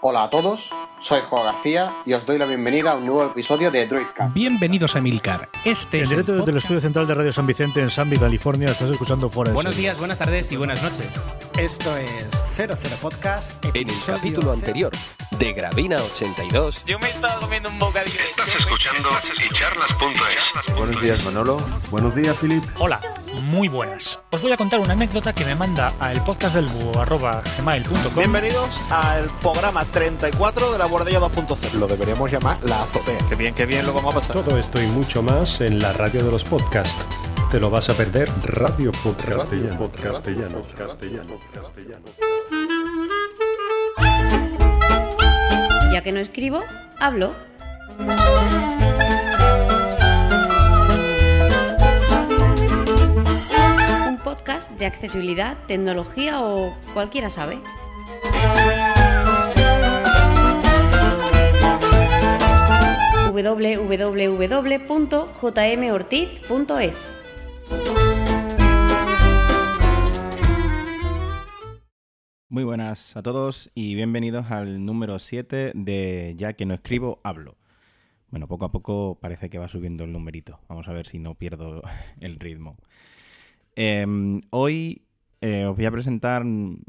Hola a todos, soy Juan García y os doy la bienvenida a un nuevo episodio de Droidcast. Bienvenidos a Milcar. Este En es directo el desde el estudio central de Radio San Vicente en Sanby, California, estás escuchando Fuera Buenos días, buenas tardes y buenas noches. Esto es 00 Podcast. En el capítulo anterior de Gravina 82, Yo me estaba comiendo un bocadillo. Estás escuchando icharlas.es. Buenos días, Manolo. Buenos días, Filip. Hola, muy buenas. Os voy a contar una anécdota que me manda a el podcast del gmail.com. Bienvenidos al programa 34 de la Bordella 2.0. Lo deberíamos llamar la azotea. Qué bien, qué bien lo vamos a pasar. Todo esto y mucho más en la radio de los podcasts. Te lo vas a perder. Radio Podcastellano. Podcastellano. Castellano. Castellano. Ya que no escribo, hablo. Podcast de accesibilidad, tecnología o cualquiera sabe. www.jmortiz.es Muy buenas a todos y bienvenidos al número 7 de Ya que no escribo, hablo. Bueno, poco a poco parece que va subiendo el numerito. Vamos a ver si no pierdo el ritmo. Em, hoy eh, os voy a presentar,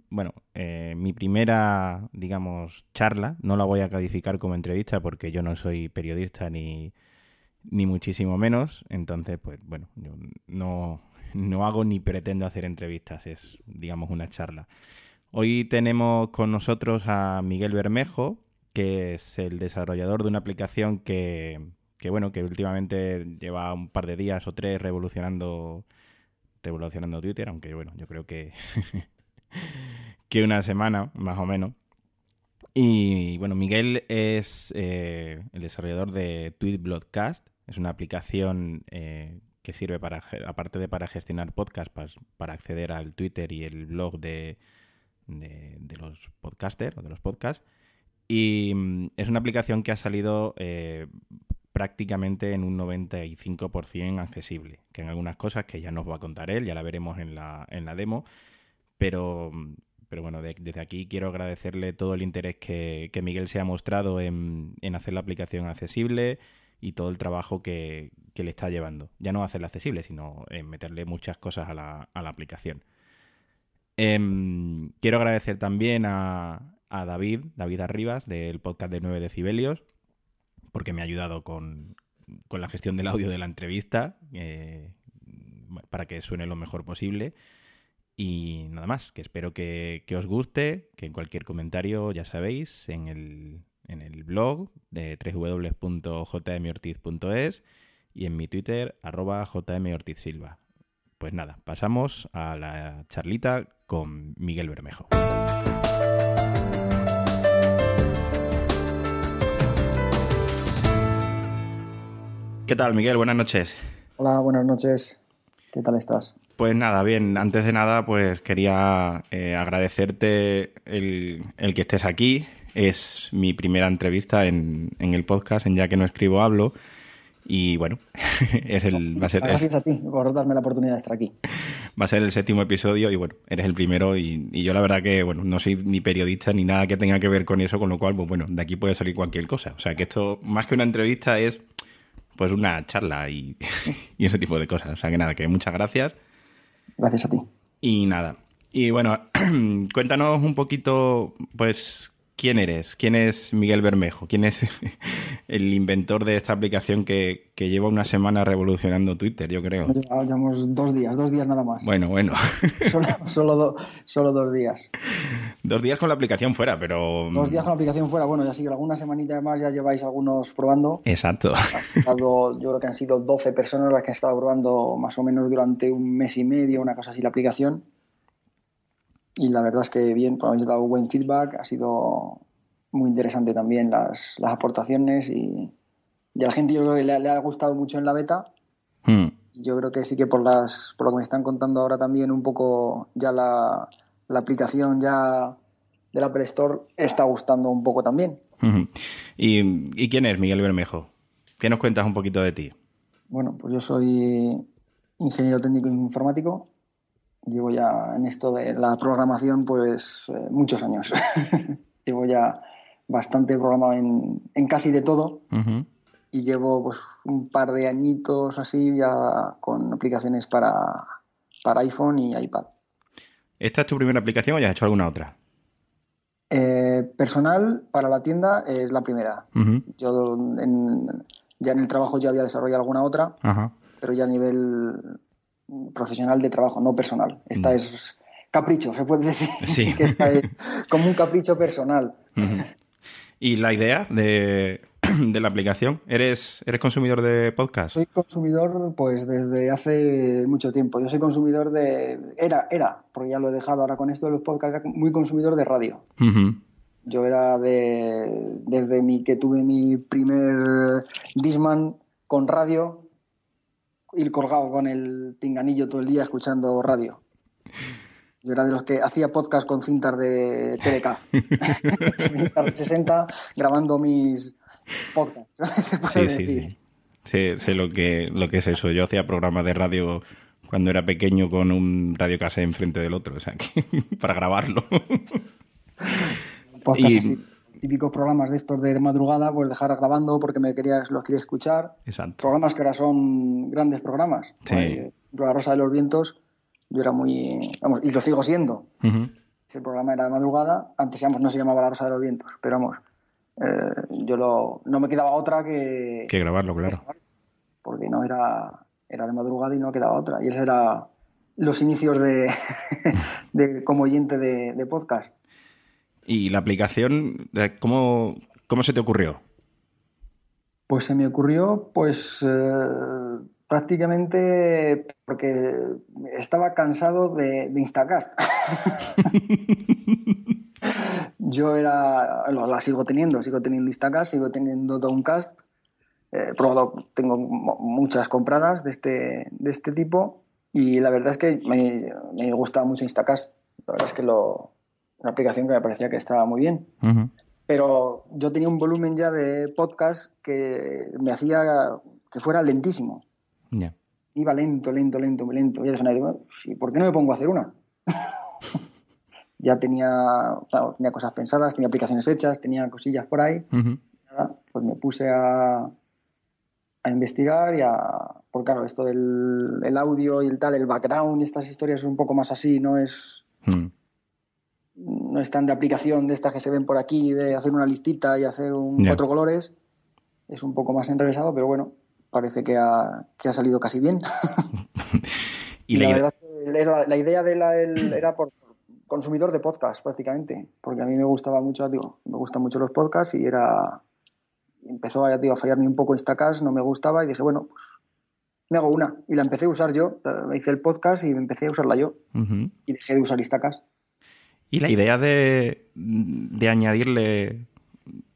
bueno, eh, mi primera, digamos, charla. No la voy a calificar como entrevista porque yo no soy periodista ni, ni muchísimo menos. Entonces, pues bueno, yo no, no hago ni pretendo hacer entrevistas. Es, digamos, una charla. Hoy tenemos con nosotros a Miguel Bermejo, que es el desarrollador de una aplicación que, que, bueno, que últimamente lleva un par de días o tres revolucionando revolucionando Twitter, aunque bueno, yo creo que que una semana más o menos. Y bueno, Miguel es eh, el desarrollador de Tweet Broadcast, es una aplicación eh, que sirve para, aparte de para gestionar podcasts, para, acceder al Twitter y el blog de, de, de los podcasters o de los podcasts. Y mm, es una aplicación que ha salido eh, prácticamente en un 95% accesible, que en algunas cosas que ya nos va a contar él, ya la veremos en la, en la demo, pero, pero bueno, de- desde aquí quiero agradecerle todo el interés que, que Miguel se ha mostrado en, en hacer la aplicación accesible y todo el trabajo que, que le está llevando. Ya no hacerla accesible, sino en meterle muchas cosas a la, a la aplicación. Em, quiero agradecer también a, a David, David Arribas, del podcast de 9 decibelios, porque me ha ayudado con, con la gestión del audio de la entrevista, eh, para que suene lo mejor posible. Y nada más, que espero que, os guste, que en cualquier comentario, ya sabéis, en el, en el blog de www.jmortiz.es y en mi Twitter, arroba jmortizsilva. Pues nada, pasamos a la charlita con Miguel Bermejo. ¿Qué tal, Miguel? Buenas noches. Hola, buenas noches. ¿Qué tal estás? Pues nada, bien, antes de nada, pues quería eh, agradecerte el, el que estés aquí. Es mi primera entrevista en, en el podcast, en Ya que no escribo, hablo. Y bueno, es el, va, a ser, es- Gracias a ti por darme la oportunidad de estar aquí. va a ser el séptimo episodio y bueno, eres el primero y, y yo la verdad que, bueno, no soy ni periodista ni nada que tenga que ver con eso, con lo cual, pues bueno, de aquí puede salir cualquier cosa. O sea, que esto, más que una entrevista, es pues una charla y, y ese tipo de cosas. O sea, que nada, que muchas gracias. Gracias a ti. Y nada. Y bueno, cuéntanos un poquito, pues, quién eres, quién es Miguel Bermejo, quién es el inventor de esta aplicación que, que lleva una semana revolucionando Twitter, yo creo. Lleva- Llevamos dos días, dos días nada más. Bueno, bueno, Solo, solo, do- solo dos días. dos días con la aplicación fuera, pero... Dos días con la aplicación fuera. Bueno, ya sí, alguna semanita más ya lleváis algunos probando. Exacto. Yo creo que han sido 12 personas las que han estado probando más o menos durante un mes y medio, una cosa así, la aplicación. Y la verdad es que bien, pues habéis dado buen feedback, ha sido muy interesante también las, las aportaciones y, y a la gente yo creo que le, le ha gustado mucho en la beta. Hmm. Yo creo que sí que por las por lo que me están contando ahora también un poco ya la, la aplicación ya del Apple Store está gustando un poco también. Ujú. ¿Y, y quién es Miguel Bermejo? ¿Qué nos cuentas un poquito de ti? Bueno, pues yo soy ingeniero técnico informático. Llevo ya en esto de la programación pues eh, muchos años. Llevo ya bastante programado en, en casi de todo. Y llevo pues un par de añitos así ya con aplicaciones para, para iPhone y iPad. ¿Esta es tu primera aplicación o ya has hecho alguna otra? Eh, personal para la tienda es la primera. Yo en, ya en el trabajo ya había desarrollado alguna otra, pero ya a nivel profesional de trabajo, no personal. Esta es capricho, se puede decir. Sí. que esta es como un capricho personal. ¿Y la idea de, de, la aplicación? ¿Eres, ¿Eres consumidor de podcast? Soy consumidor pues desde hace mucho tiempo. Yo soy consumidor de... Era, era, porque ya lo he dejado ahora con esto de los podcasts, muy consumidor de radio. Yo era de... Desde mi, que tuve mi primer Disman con radio, ir colgado con el pinganillo todo el día escuchando radio. Yo era de los que hacía podcast con cintas de TDK. cintas de 60, grabando mis podcasts. Se puede sí, decir. sí, sí. Sé, lo, que, lo que es eso. Yo hacía programas de radio cuando era pequeño con un radio casé enfrente del otro, o sea, que, para grabarlo. Podcast así, típicos programas de estos de madrugada, pues dejar grabando porque me quería, los quería escuchar. Exacto. Programas que ahora son grandes programas. Sí. La Rosa de los Vientos, yo era muy. Vamos, y lo sigo siendo. Uh -huh. Ese programa era de madrugada. Antes digamos, no se llamaba La Rosa de los Vientos, pero vamos. Eh, yo lo, no me quedaba otra que. Que grabarlo, claro. Porque no era. Era de madrugada y no quedaba otra. Y ese era los inicios de, de como oyente de, de podcast. ¿Y la aplicación, cómo, cómo se te ocurrió? Pues se me ocurrió, pues eh, prácticamente porque estaba cansado de, Instacast. Yo era, la sigo teniendo, sigo teniendo Instacast, sigo teniendo Downcast. He probado, tengo muchas compradas de este, de este tipo y la verdad es que me, me gusta mucho Instacast. La verdad es que lo, una aplicación que me parecía que estaba muy bien. Uh -huh. Pero yo tenía un volumen ya de podcast que me hacía que fuera lentísimo. Yeah. Iba lento, lento, lento, muy lento. Y dije, bueno, ¿por qué no me pongo a hacer una? ya tenía, claro, tenía cosas pensadas, tenía aplicaciones hechas, tenía cosillas por ahí. Uh -huh. Nada, pues me puse a, a investigar y a... Porque claro, esto del el audio y el tal, el background y estas historias es un poco más así, no es... Uh -huh no están de aplicación de estas que se ven por aquí, de hacer una listita y hacer un Yeah. cuatro colores. Es un poco más enrevesado, pero bueno, parece que ha, que ha salido casi bien. Y la, la- verdad es que la idea de la, el- era por consumidor de podcast prácticamente, porque a mí me gustaba mucho, digo, me gustan mucho los podcasts y era empezó ya, digo, a fallarme un poco Instacast, no me gustaba y dije, bueno, pues me hago una y la empecé a usar yo, hice el podcast y empecé a usarla yo y dejé de usar Instacast. Y la idea de, de añadirle,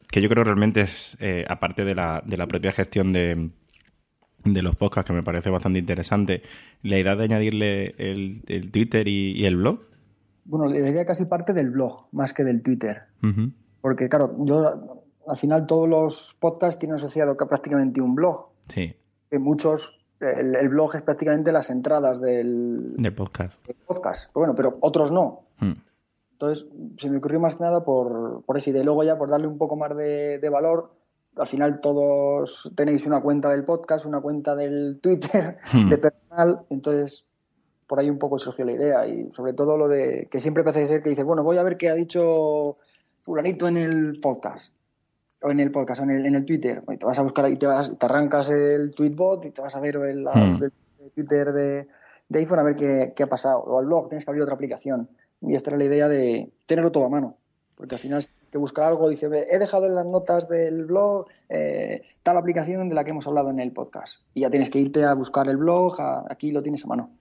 que yo creo realmente es, eh, aparte de la, de la propia gestión de, de los podcasts, que me parece bastante interesante, la idea de añadirle el, el Twitter y, y el blog. Bueno, la idea casi parte del blog más que del Twitter. Porque, claro, yo al final todos los podcasts tienen asociado que prácticamente un blog. Sí, Que muchos, el, el blog es prácticamente las entradas del, del podcast. del podcast. Pero bueno, pero otros no. Mm. Entonces, se me ocurrió más que nada por, por idea. Y luego ya por darle un poco más de, de valor. Al final todos tenéis una cuenta del podcast, una cuenta del Twitter, Hmm. de personal. Entonces, por ahí un poco surgió la idea. Y sobre todo lo de que siempre parece ser que dices, bueno, voy a ver qué ha dicho fulanito en el podcast. O en el podcast, o en el, en el Twitter. Y te vas a buscar ahí, te, vas, te arrancas el tweetbot y te vas a ver el, Hmm. el Twitter de, de iPhone a ver qué, qué ha pasado. O al blog, tienes que abrir otra aplicación. Y esta era la idea de tenerlo todo a mano. Porque al final, que buscar algo, dice, "Ve, he dejado en las notas del blog eh, tal aplicación de la que hemos hablado en el podcast. Y ya tienes que irte a buscar el blog, aquí lo tienes a mano.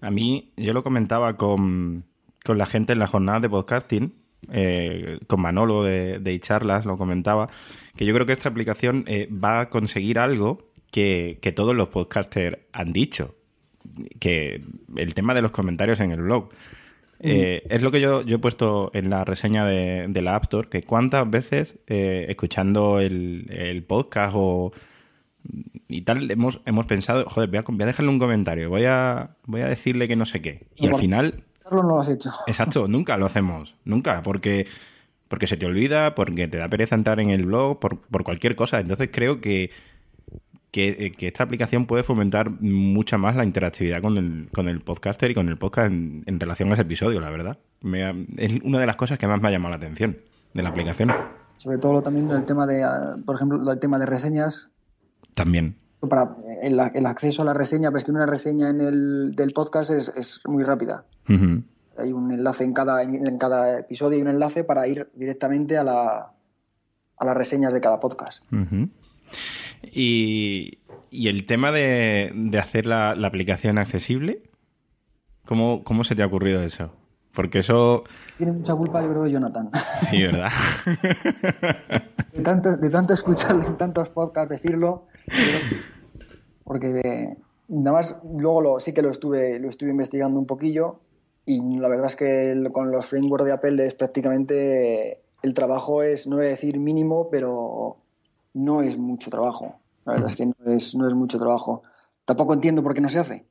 A mí, yo lo comentaba con, con la gente en la jornada de podcasting, eh, con Manolo de, de charlas lo comentaba, que yo creo que esta aplicación eh, va a conseguir algo que, que todos los podcasters han dicho, que el tema de los comentarios en el blog. Eh, es lo que yo, yo he puesto en la reseña de, de la App Store, que cuántas veces eh, escuchando el, el podcast o y tal hemos, hemos pensado, joder, voy a, voy a dejarle un comentario, voy a, voy a decirle que no sé qué. Y al final, no lo has hecho. exacto, nunca lo hacemos, nunca, porque porque se te olvida, porque te da pereza entrar en el blog, por, por cualquier cosa. Entonces creo que, que, que, esta aplicación puede fomentar mucha más la interactividad con el, con el podcaster y con el podcast en, en relación a ese episodio, la verdad. Me ha, es una de las cosas que más me ha llamado la atención de la aplicación. Sobre todo también el tema de, por ejemplo, el tema de reseñas. También. Para el, el acceso a la reseña, pues que una reseña en el del podcast es, es muy rápida. Uh -huh. Hay un enlace en cada, en cada episodio y un enlace para ir directamente a, la, a las reseñas de cada podcast. Uh -huh. Y, y, el tema de, de hacer la, la, aplicación accesible, ¿cómo, ¿cómo se te ha ocurrido eso? Porque eso... Tiene mucha culpa, yo creo, Jonathan. Sí, ¿verdad? de, tanto, de tanto escucharlo en tantos podcasts decirlo, porque nada más luego lo, sí que lo estuve, lo estuve investigando un poquillo y la verdad es que el, con los frameworks de Apple es prácticamente el trabajo es, no voy a decir mínimo, pero no es mucho trabajo. La verdad es que no es, no es mucho trabajo. Tampoco entiendo por qué no se hace.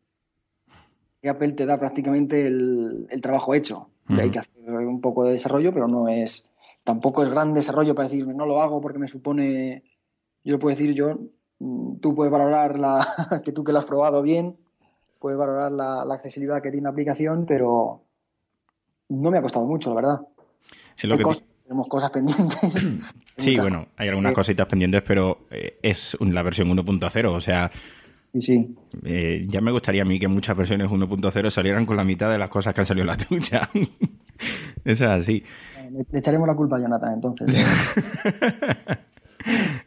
Apple te da prácticamente el, el trabajo hecho. Uh -huh. Hay que hacer un poco de desarrollo, pero no es tampoco es gran desarrollo para decir no lo hago porque me supone. Yo lo puedo decir yo, tú puedes valorar la, que tú que lo has probado bien, puedes valorar la, la, accesibilidad que tiene la aplicación, pero no me ha costado mucho, la verdad. Es lo que tenemos cosas pendientes. sí, bueno, hay algunas cositas pendientes, pero eh, es la versión 1.0, o sea. Sí, sí. Eh, ya me gustaría a mí que muchas versiones 1.0 salieran con la mitad de las cosas que han salido la tuya. Eso es así. Le, le, echaremos la culpa a Jonathan, entonces.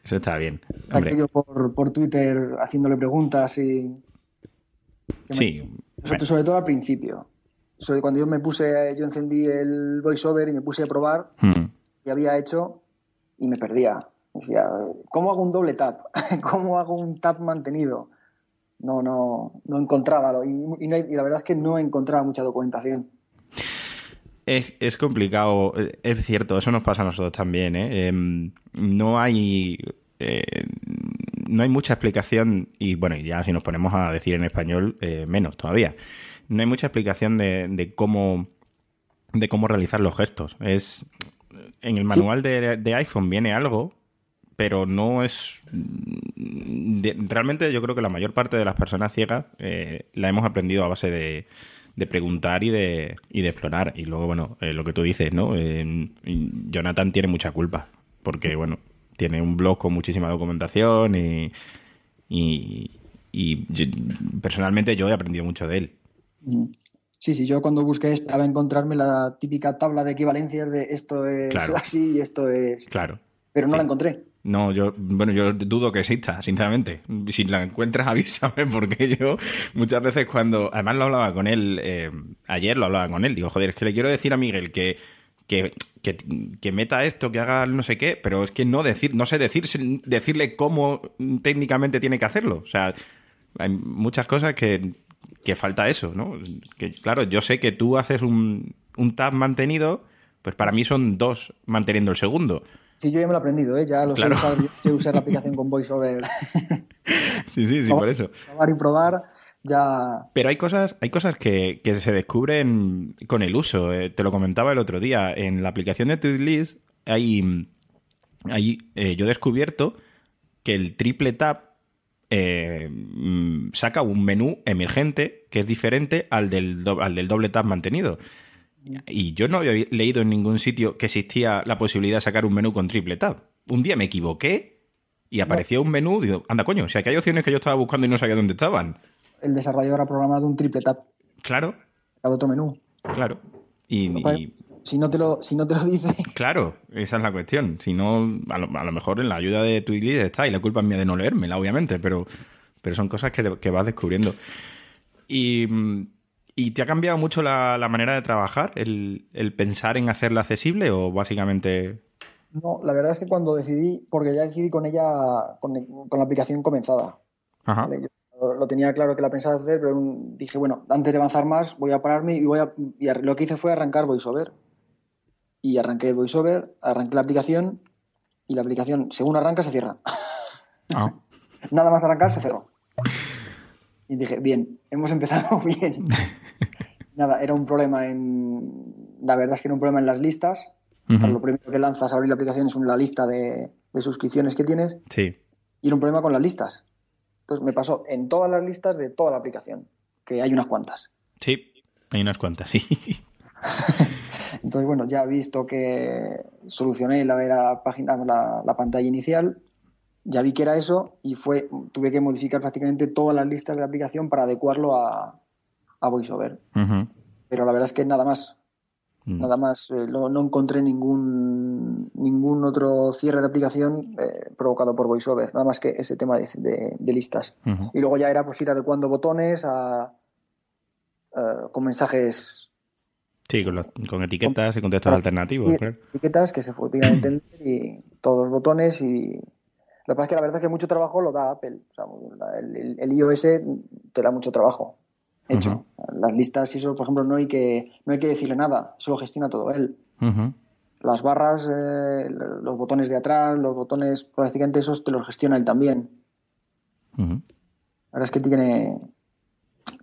Eso está bien. Aquello por, por Twitter haciéndole preguntas y. Sí. Me... Sobre, sobre, todo al principio. Sobre cuando yo me puse, yo encendí el voiceover y me puse a probar, hmm. y había hecho y me perdía. Decía, ¿cómo hago un doble tap? ¿Cómo hago un tap mantenido? No, no, no encontraba. Y, y, no, y la verdad es que no encontraba mucha documentación. Es, es, complicado, es cierto, eso nos pasa a nosotros también. ¿eh? Eh, no hay eh, no hay mucha explicación, y bueno, ya si nos ponemos a decir en español, eh, menos todavía. No hay mucha explicación de, de, cómo de cómo realizar los gestos. Es en el manual sí. de, de, iPhone viene algo, pero no es de, realmente yo creo que la mayor parte de las personas ciegas eh, la hemos aprendido a base de de preguntar y de, y de explorar. Y luego, bueno, eh, lo que tú dices, ¿no? Eh, Jonathan tiene mucha culpa, porque, bueno, tiene un blog con muchísima documentación y, y, y yo, personalmente yo he aprendido mucho de él. Sí, sí, yo cuando busqué esperaba encontrarme la típica tabla de equivalencias de esto es claro. así y esto es... Claro. Pero no sí. la encontré. No, yo, bueno, yo dudo que exista, sinceramente. Si la encuentras, avísame, porque yo muchas veces cuando, además lo hablaba con él, eh, ayer lo hablaba con él, digo, joder, es que le quiero decir a Miguel que, que, que, que, meta esto, que haga no sé qué, pero es que no decir, no sé decir, decirle cómo técnicamente tiene que hacerlo. O sea, hay muchas cosas que, que falta eso, ¿no? Que claro, yo sé que tú haces un, un tab mantenido, pues para mí son dos manteniendo el segundo. Sí, yo ya me lo he aprendido, ¿eh? ya lo claro. sé, usar, sé usar la aplicación con VoiceOver. sí, sí, sí, por eso. Probar y probar, ya... Pero hay cosas, hay cosas que, que se descubren con el uso. Eh, te lo comentaba el otro día. En la aplicación de Tweetlist hay, hay eh, yo he descubierto que el triple tap eh, saca un menú emergente que es diferente al del, do, al del doble tap mantenido. Y yo no había leído en ningún sitio que existía la posibilidad de sacar un menú con triple tap. Un día me equivoqué y apareció no. un menú. Digo, anda, coño, o sea que hay opciones que yo estaba buscando y no sabía dónde estaban. El desarrollador ha programado un triple tap. Claro. Al otro menú. Claro. Y, y, si, no te lo, si no te lo dice. Claro, esa es la cuestión. Si no, a lo, a lo mejor en la ayuda de Twilio está y la culpa es mía de no leérmela, obviamente, pero, pero son cosas que, que vas descubriendo. Y ¿Y te ha cambiado mucho la, la manera de trabajar? El, ¿El, pensar en hacerla accesible o básicamente...? No, la verdad es que cuando decidí, porque ya decidí con ella, con, con la aplicación comenzada. Ajá. ¿vale? Yo lo tenía claro que la pensaba hacer, pero dije, bueno, antes de avanzar más voy a pararme y voy a... Y lo que hice fue arrancar VoiceOver. Y arranqué VoiceOver, arranqué la aplicación y la aplicación, según arranca, se cierra. Ah. Nada más arrancar, se cerró. Y dije, bien, hemos empezado bien. Nada, era un problema en. La verdad es que era un problema en las listas. Lo primero que lanzas a abrir la aplicación es una lista de, de suscripciones que tienes. Sí. Y era un problema con las listas. Entonces me pasó en todas las listas de toda la aplicación, que hay unas cuantas. Sí, hay unas cuantas, sí. Entonces, bueno, ya visto que solucioné la, la página, la, la, pantalla inicial, ya vi que era eso y fue, tuve que modificar prácticamente todas las listas de la aplicación para adecuarlo a, a VoiceOver. Uh -huh. Pero la verdad es que nada más. Mm. Nada más, eh, no, no, encontré ningún, ningún otro cierre de aplicación eh, provocado por VoiceOver, nada más que ese tema de, de, de listas. Uh -huh. Y luego ya era pues ir adecuando botones a, uh, con mensajes Sí, con, los, con etiquetas y con textos alternativos. Claro. Etiquetas que se fueron a entender y todos los botones y... Lo que pasa es que la verdad es que mucho trabajo lo da Apple. O sea, el, el, el, iOS te da mucho trabajo. Hecho. Uh -huh. Las listas y eso, por ejemplo, no hay que, no hay que decirle nada. Eso lo gestiona todo él. Uh -huh. Las barras, eh, los botones de atrás, los botones prácticamente esos te los gestiona él también. Uh -huh. La verdad es que tiene,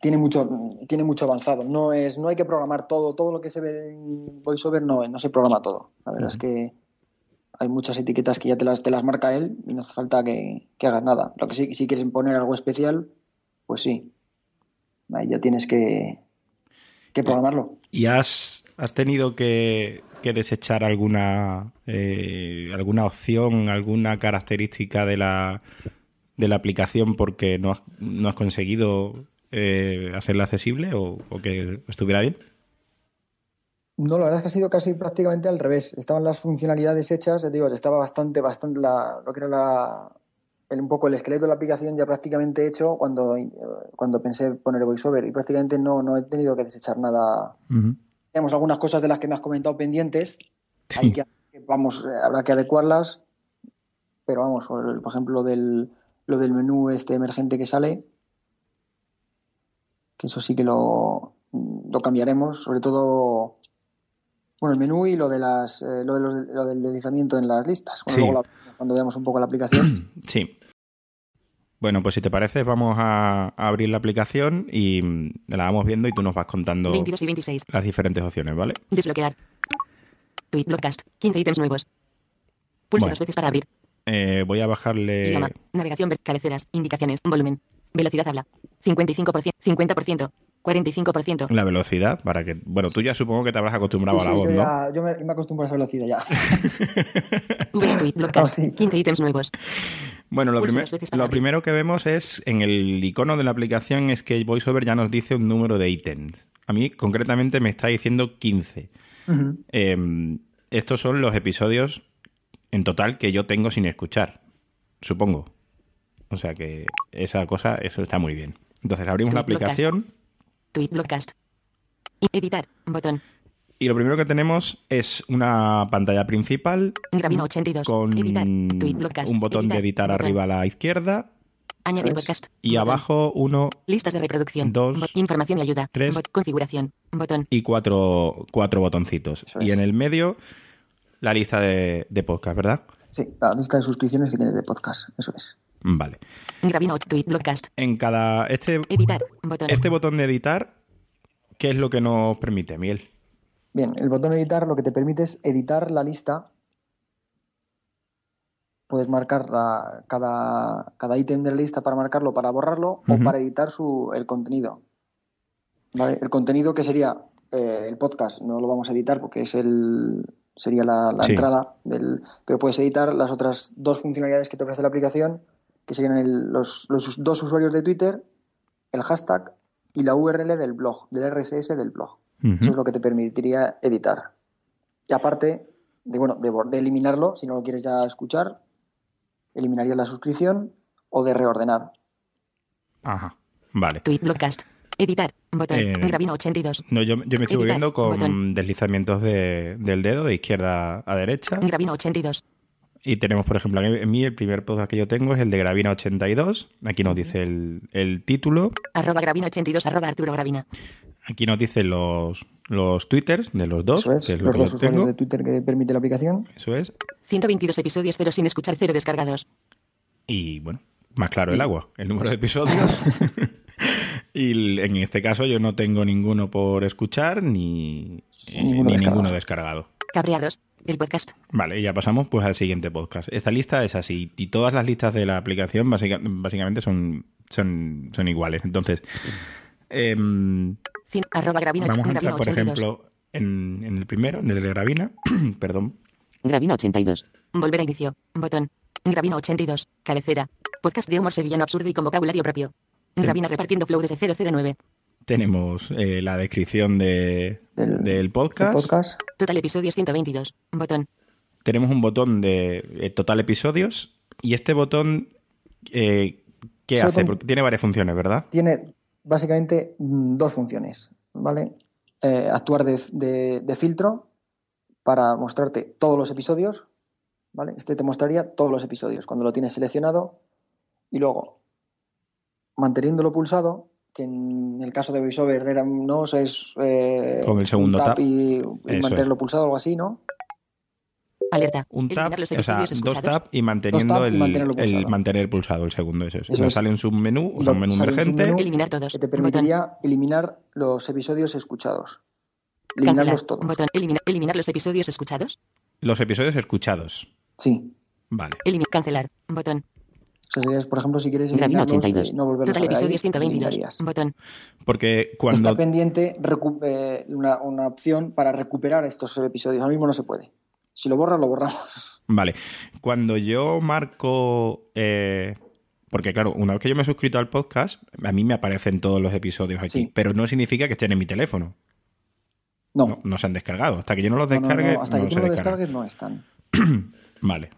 tiene mucho, tiene mucho avanzado. No es, no hay que programar todo, todo lo que se ve en VoiceOver no, no se programa todo. La verdad uh -huh. es que hay muchas etiquetas que ya te las, te las marca él y no hace falta que, que hagas nada. Lo que sí, si quieres poner algo especial, pues sí. Ahí ya tienes que, que programarlo. ¿Y has, has tenido que, que desechar alguna, eh, alguna opción, alguna característica de la, de la aplicación porque no has, no has conseguido eh, hacerla accesible o, o, que estuviera bien? No, la verdad es que ha sido casi prácticamente al revés. Estaban las funcionalidades hechas, te digo, estaba bastante, bastante la, lo que era la, el, un poco el esqueleto de la aplicación ya prácticamente hecho cuando, cuando pensé poner VoiceOver y prácticamente no, no he tenido que desechar nada. Uh -huh. Tenemos algunas cosas de las que me has comentado pendientes, sí. hay que, vamos, habrá que adecuarlas, pero vamos, por ejemplo, del, lo del menú este emergente que sale, que eso sí que lo, lo cambiaremos, sobre todo bueno, el menú y lo de las eh, lo, de los, lo, del deslizamiento en las listas. Bueno, sí. luego la, cuando veamos un poco la aplicación. Sí. Bueno, pues si te parece, vamos a, a, abrir la aplicación y la vamos viendo y tú nos vas contando 22 y 26. las diferentes opciones, ¿vale? Desbloquear. Tweet Broadcast. 15 ítems nuevos. Pulsa bueno. dos veces para abrir. Eh, voy a bajarle. Idioma. Navegación. Cabeceras. Indicaciones. Volumen. Velocidad habla. 55%. 50%. 45%. La velocidad, para que. Bueno, tú ya supongo que te habrás acostumbrado sí, a la voz, yo ¿no? Yo me, me, acostumbro a esa velocidad ya. VStuit, Broadcast, oh, sí. 15 ítems nuevos. Bueno, lo, primer, lo primero que vemos es en el icono de la aplicación es que VoiceOver ya nos dice un número de ítems. A mí, concretamente, me está diciendo 15. Uh -huh. eh, estos son los episodios en total que yo tengo sin escuchar, supongo. O sea que esa cosa, eso está muy bien. Entonces abrimos la aplicación. Tweet Broadcast. Editar, botón. Y lo primero que tenemos es una pantalla principal Gravino 82. con editar, tweet un botón editar, de editar botón. arriba a la izquierda Añadir podcast. y botón. abajo uno, Listas de reproducción. dos, Bot- información y ayuda. tres. Bot- configuración. Botón. y cuatro, cuatro botoncitos. Y en el medio la lista de, de podcast, ¿verdad? Sí, la lista de suscripciones que tienes de podcast, eso es. Vale. Gravino 8. Tweet Broadcast. En cada... Este, Editar. Botón. este botón de editar, ¿qué es lo que nos permite, Miel? Bien, el botón editar lo que te permite es editar la lista. Puedes marcar la- cada, cada ítem de la lista para marcarlo, para borrarlo o para editar su, el contenido. ¿Vale? El contenido que sería eh, el podcast, no lo vamos a editar porque es el sería la, la Sí. entrada del. Pero puedes editar las otras dos funcionalidades que te ofrece la aplicación, que serían el- los, los dos usuarios de Twitter, el hashtag y la URL del blog, del RSS del blog. Eso es lo que te permitiría editar. Y aparte de, bueno, de, de eliminarlo, si no lo quieres ya escuchar, eliminarías la suscripción o de reordenar. Ajá. Vale. Tweet Broadcast. Editar. Botón. Eh, Gravino 82. No, yo, yo me estoy moviendo con botón. deslizamientos de- del dedo de izquierda a derecha. Gravino 82. Y tenemos, por ejemplo, en mí el primer podcast que yo tengo es el de Gravina 82. Aquí nos dice el, el título. Arroba Gravino 82. Arroba Arturo Gravina. Aquí nos dice los, los twitters de los dos, Eso es, que es lo los que dos usuarios tengo. de Twitter que permite la aplicación. Eso es. 122 episodios, cero sin escuchar, cero descargados. Y bueno, más claro el agua, el número de episodios. y en este caso yo no tengo ninguno por escuchar ni, Ninguno ni descargado. ninguno descargado. Cabreados. El podcast. Vale, y ya pasamos pues al siguiente podcast. Esta lista es así y todas las listas de la aplicación básica- básicamente son, son, son iguales. Entonces, em, Cin- arroba Gravino, vamos a Gravino entrar, por 82. ejemplo, en, en el primero, en el de Gravina. Perdón. Gravino 82. Volver a inicio. Botón. Gravino 82. Cabecera. Podcast de humor sevillano absurdo y con vocabulario propio. Gravina repartiendo flow desde 009. Tenemos eh, la descripción de, del, podcast. podcast. Total episodios 122. Botón. Tenemos un botón de eh, total episodios. Y este botón, eh, ¿qué Ese hace? botón- Porque tiene varias funciones, ¿verdad? Tiene básicamente mm, dos funciones, ¿vale? Eh, actuar de, de- de filtro para mostrarte todos los episodios, ¿vale? Este te mostraría todos los episodios cuando lo tienes seleccionado y luego manteniéndolo pulsado, que en el caso de VoiceOver era, no, o sea, es eh, Con el segundo un tap. y, mantenerlo pulsado o algo así, ¿no? Alerta. Un tap, Eliminar los o sea, episodios dos escuchados. tap y manteniendo tap el, el mantener pulsado el segundo. Eso es. Eso Nos es. sale un submenú, o sea, un menú sale un emergente. submenú Eliminar todos. que te Botón. permitiría eliminar los episodios escuchados. Eliminarlos Cancelar. todos. Botón. Elimina- eliminar los episodios escuchados. Los episodios escuchados. Sí. Vale. Eliminar. Cancelar. Botón. O sea, sería, por ejemplo, si quieres eliminarlos 82. y no volverlos Total a ver ahí, episodios 122. eliminarías. Botón. Porque cuando. Está pendiente eh, una, una opción para recuperar estos episodios. Ahora mismo no se puede. Si lo borras, lo borramos. Vale. Cuando yo marco. eh, porque, claro, una vez que yo me he suscrito al podcast, a mí me aparecen todos los episodios aquí. Sí. Pero no significa que estén en mi teléfono. No. No, no se han descargado. Hasta que yo no los No, no, no, descargue. hasta no que tú no lo descargan. descargues, no están. Vale.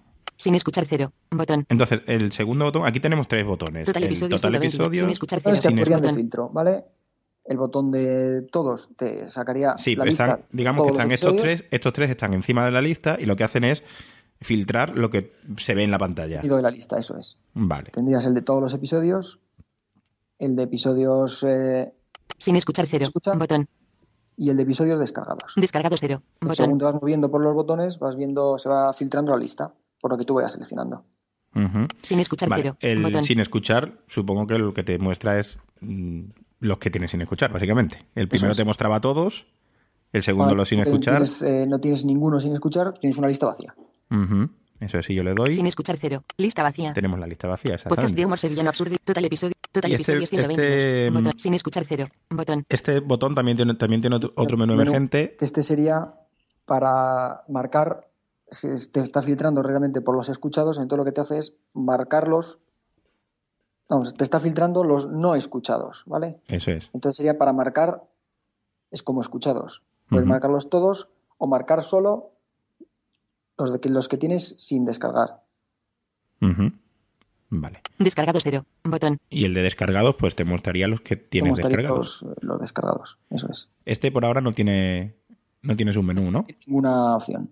Sin escuchar cero. Botón. Entonces, el segundo botón, aquí tenemos tres botones. Total el episodios total 120. episodio. Sin escuchar cero. que Sin de Botón. filtro, ¿vale? El botón de todos te sacaría Sí, la están- lista. digamos que están estos tres, estos tres están encima de la lista y lo que hacen es filtrar lo que se ve en la pantalla. Y doy la lista, eso es. Vale. Tendrías el de todos los episodios, el de episodios eh, Sin escuchar cero. Escucha. Botón. y el de episodios descargados. Descargado cero. Según Botón. te vas moviendo por los botones, vas viendo, se va filtrando la lista, por lo que tú vayas seleccionando. Ujú. Sin escuchar Vale, cero. El Botón. sin escuchar, supongo que lo que te muestra es mm, los que tienes sin escuchar, básicamente. El primero es. te mostraba todos, el segundo Ahora, los sin eh, escuchar. tienes, eh, no tienes ninguno sin escuchar, tienes una lista vacía. Eso es, si yo le doy, Sin escuchar cero. Lista vacía. tenemos la lista vacía. Podcast de humor sevillano absurdo. Total episodio. Total este- episodios 122. este, Botón. Sin escuchar cero. Botón. Este botón también tiene, también tiene otro, otro menú Menú, emergente. Que este sería para marcar, si te está filtrando realmente por los escuchados, entonces lo que te hace es marcarlos, vamos, te está filtrando los no escuchados, ¿vale? Eso es. Entonces sería para marcar, es como escuchados. Puedes marcarlos todos o marcar solo los, de que, los que tienes sin descargar. Vale. Descargado cero. Botón. Y el de descargados, pues te mostraría los que tienes descargados. Los, los descargados, eso es. Este por ahora no tiene, no tiene su menú, ¿no? Ninguna opción.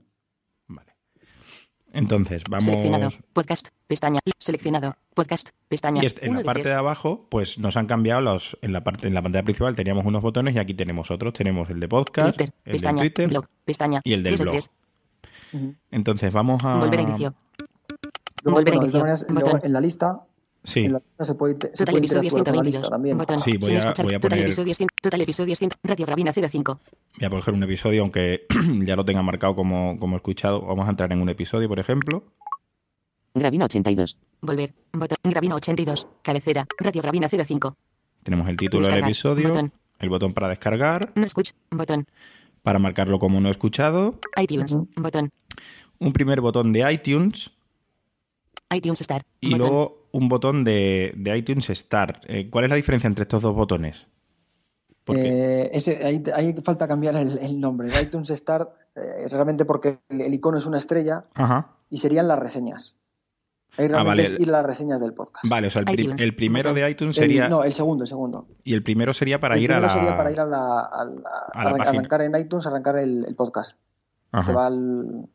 Entonces, vamos. Seleccionado. Podcast. Pestaña. Seleccionado. Podcast. Pestaña. Y este- en la de parte de abajo, pues nos han cambiado los. En la parte, en la pantalla principal teníamos unos botones y aquí tenemos otros. Tenemos el de podcast, Twitter. el Pestaña. de Twitter Blog. Pestaña. y el del de blog. Entonces vamos a. Volver a inicio. Luego, Volver a inicio. luego en la lista, Sí. en la lista se puede, se Total puede la 122. lista también. Botón. Sí, voy a- escuchar. voy a Total poner- episodios 100. Total episodios 100. Radio Gravina 05. Voy a coger un episodio, aunque ya lo tenga marcado como, como escuchado. Vamos a entrar en un episodio, por ejemplo. Gravina 82. Volver. Botón. Gravina 82. Cabecera. Radio Gravina 05. Tenemos el título del Descargar. episodio, Botón. el botón para descargar, No escuch. Botón. para marcarlo como no escuchado, iTunes. Botón. un primer botón de iTunes iTunes Start. y Botón. luego un botón de, de iTunes Start. Eh, ¿Cuál es la diferencia entre estos dos botones? Eh, ese, ahí, ahí falta cambiar el, el nombre. De iTunes Start eh, es realmente porque el, el icono es una estrella Ajá. y serían las reseñas. Ahí Ah, realmente vale. es ir a las reseñas del podcast. Vale, o sea, el, pri- iTunes. el primero de iTunes El- sería. no, el segundo, el segundo. Y el primero sería para el ir a primero la. sería para ir a la, a la- a arrancar en iTunes, arrancar el, el podcast. Ajá. Te va, al,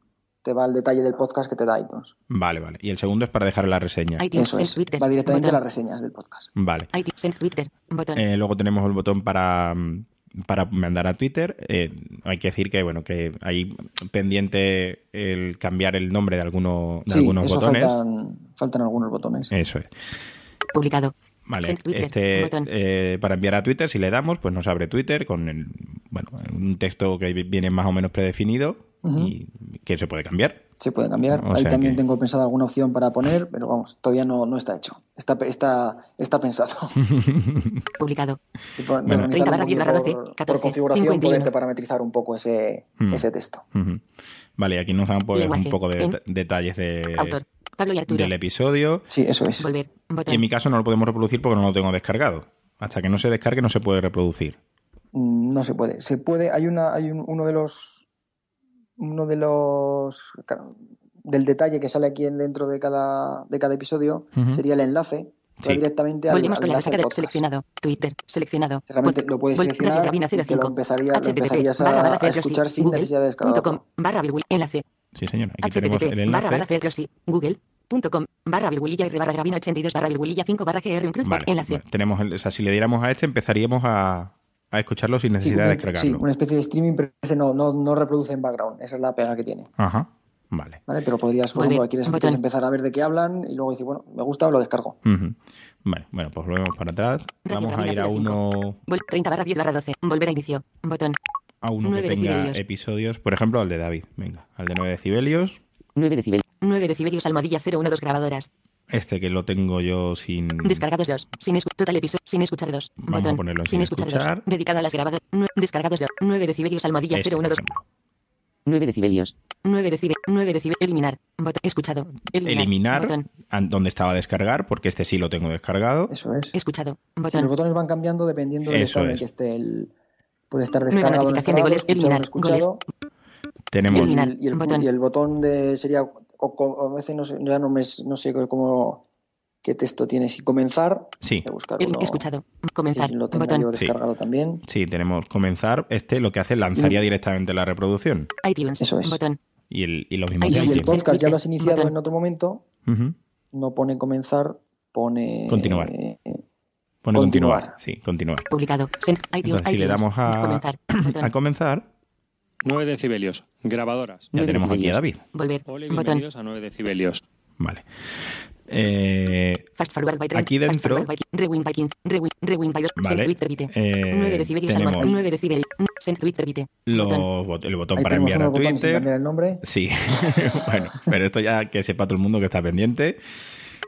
te va al detalle del podcast que te da iTunes. Vale, vale. Y el segundo es para dejar la reseña. iTunes Eso es. Twitter. Va directamente a las reseñas del podcast. Vale. iTunes Twitter. Botón. Eh, luego tenemos el botón para, mm, para mandar a Twitter. Eh, hay que decir que bueno que hay pendiente el cambiar el nombre de, alguno, de Sí, algunos eso botones. faltan, faltan algunos botones. Eso es. Publicado. Vale, este, eh, para enviar a Twitter, si le damos, pues nos abre Twitter con el, bueno, un texto que viene más o menos predefinido y que se puede cambiar. Se puede cambiar. O Ahí también que- tengo pensado alguna opción para poner, pero vamos, todavía no, no está hecho. Está, está, está pensado. Publicado. Por, Bueno. organizar 30 un barra 10 barra poquito 12, por, 14, por configuración, 51. poderte parametrizar un poco ese, Hmm. ese texto. Vale, aquí nos dan pues, un poco de en- detalles de, Autor. Pablo y Arturo. del episodio. Sí, eso es. Volver. Y en mi caso no lo podemos reproducir porque no lo tengo descargado. Hasta que no se descargue no se puede reproducir. Mm, No se puede. Se puede, hay una, hay un- uno de los uno de los claro, del detalle que sale aquí en- dentro de cada, de cada episodio sería el enlace Sí. directamente al, Volvemos al con la enlace resaca de podcast. seleccionado. Twitter. Seleccionado. Realmente lo puedes Vol- seleccionar Radio Gravina y te lo 05. empezaría- lo http empezarías a- barra barra a escuchar sin Google necesidad de com barra enlace. Sí, señor. Aquí tenemos el http barra barra enlace. Fairclossy, Google.com barra virgulilla R barra Gravina 82 barra virgulilla 5 barra GR un cruz Vale, enlace. vale. Tenemos el- o sea, si le diéramos a este, empezaríamos a, a escucharlo sin Sí, necesidad de un- descargarlo. sí, una especie de streaming, pero ese no, no, no reproduce en background. Esa es la pega que tiene. Ajá. Vale. ¿vale? Pero podrías, por ejemplo, quieres, quieres empezar a ver de qué hablan y luego decir, bueno, me gusta, lo descargo. Ujú. Vale, bueno, pues volvemos para atrás. Vamos a ir a 05. uno, Vol 30 barra 10 barra 12. Volver a inicio. Botón. a uno que Nueve tenga decibelios. episodios. Por ejemplo, al de David. Venga, al de 9 decibelios. 9 decibelios. 9 decibelios almohadilla 012 grabadoras. Este que lo tengo yo sin. Descargados 2. Sin total episodio. Sin escuchar 2. Vamos a Botón. ponerlo en sin sin escuchar 2. escuchar. Dedicado a las grabadoras. Descargados 2. 9 decibelios almohadilla Este, por 012. Ejemplo. 9 decibelios. 9 decibelios. 9 decibelios. Eliminar. Botón. Escuchado. Eliminar. Eliminar Botón. donde estaba descargar, porque este sí lo tengo descargado. Eso es. Escuchado. Sí, los botones van cambiando dependiendo del estado en que esté el. Puede estar Nueva descargado, notificación de descargado, goles, escuchado, eliminar, escuchado. Tenemos. Eliminar. Y, y el, Botón. y el botón de sería. O, o- a veces no sé, ya no, me, no sé cómo. ¿Qué texto tiene? Si comenzar. Sí. Voy a buscar El- uno escuchado. Comenzar. lo tenga Botón. yo Sí. descargado también. Sí, tenemos comenzar. Este lo que hace lanzaría directamente la reproducción. iTunes. Eso es. Botón. Y, el, y lo mismo Ahí Y si el podcast ya lo has iniciado botón. en otro momento, no pone comenzar, pone. Continuar. eh, Pone continuar. Continuar. Sí, continuar. Publicado. Send. iTunes. Entonces, si le damos a, Comenzar. Botón. a comenzar, 9 decibelios. Grabadoras. ya tenemos aquí a. David. Volver. Ole, Botón. bienvenidos a 9 decibelios. Vale. Eh, Fast forward by train. Aquí Fast dentro- forward by Rewind by 15. Rewind, rewind by 2. Vale. Send Twitter bite. Eh, 9 decibelios al tenemos- más. 9 decibelios. Send Twitter bite. los Botón. bot- el botón ahí para enviar a Twitter. el nombre. Sí, bueno, pero esto ya que sepa todo el mundo que está pendiente.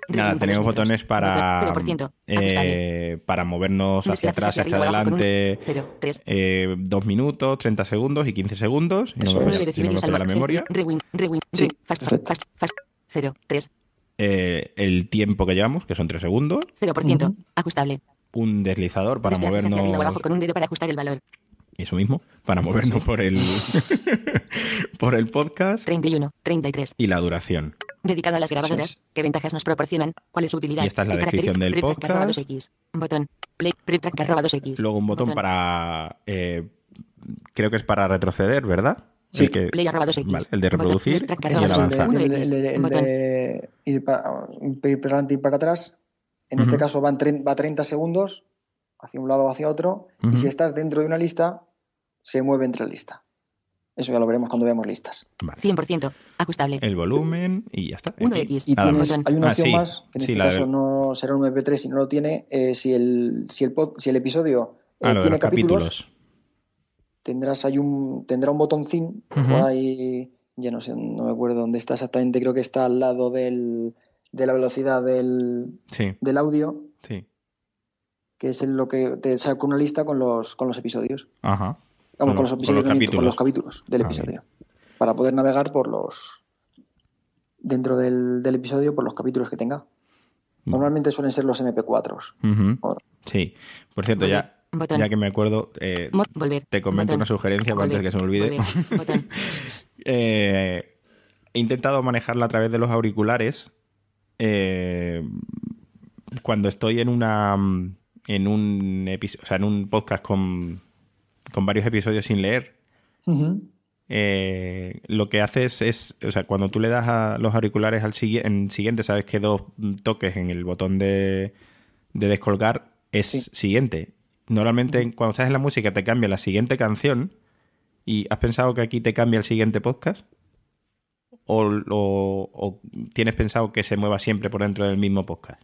Nada, tenemos botones para, Botón 0%. eh, para movernos hacia atrás, hacia adelante, 0, 3. eh, dos minutos, 30 segundos y 15 segundos. Y no Eso me es. falla- 9 si no me falla la memoria. Send Rewind, rewind, Sí, re- Fast, perfecto. fast, fast. 0, 3. Eh, el tiempo que llevamos, que son 3 segundos. 0%. Ujú. Ajustable. Un deslizador para Desplazas hacia arriba o abajo movernos. con un dedo para ajustar el valor. Eso mismo, para movernos por el, por el podcast 31, 33. y la duración. Dedicado a las grabadoras. ¿Qué ventajas nos proporcionan? ¿Cuál es su utilidad? Y esta es la ¿Qué descripción del podcast. 2X. Botón. Play. 2X. Luego un botón para. eh, creo que es para retroceder, ¿verdad? Sí. El que- Play arroba 2X. vale, el de reproducir y el de, avanzar. Uno el- X, el- el botón. de ir para, ir para adelante y para atrás. En este caso van tre- va 30 segundos hacia un lado o hacia otro. Y si estás dentro de una lista, se mueve entre listas. Eso ya lo veremos cuando veamos listas. Vale. 100%. Ajustable. El volumen y ya está. Aquí. 1X. Y tienes, más. hay una Ah, opción sí. más, que en Sí, este la caso de- no será un MP3 si no lo tiene. eh, si, el, si, el pod- si el episodio eh, Ah, de tiene los capítulos, capítulos. Tendrás ahí un, tendrá un botoncín por ahí, ya no sé, no me acuerdo dónde está exactamente, creo que está al lado del, de la velocidad del, Sí, del audio, sí. que es lo que te saca una lista con los, con los episodios. Ajá. Vamos, Con con, los- los con episodios, los con los capítulos. del Ah, episodio. Para poder navegar por los. dentro del, del episodio por los capítulos que tenga. Normalmente suelen ser los MP4s. Ujú. Ahora. Sí. Por cierto, ya, Botón. ya que me acuerdo, eh, volver. te comento Botón. una sugerencia antes Volver. que se me olvide. Botón. Eh, he intentado manejarla a través de los auriculares eh, cuando estoy en una en un episodio, o sea, en un podcast con, con varios episodios sin leer. Eh, lo que haces es, o sea, cuando tú le das a los auriculares al sigui- en siguiente, sabes que dos toques en el botón de, de descolgar es Sí. siguiente. Normalmente cuando estás en la música te cambia la siguiente canción y ¿has pensado que aquí te cambia el siguiente podcast? ¿O, o- o tienes pensado que se mueva siempre por dentro del mismo podcast?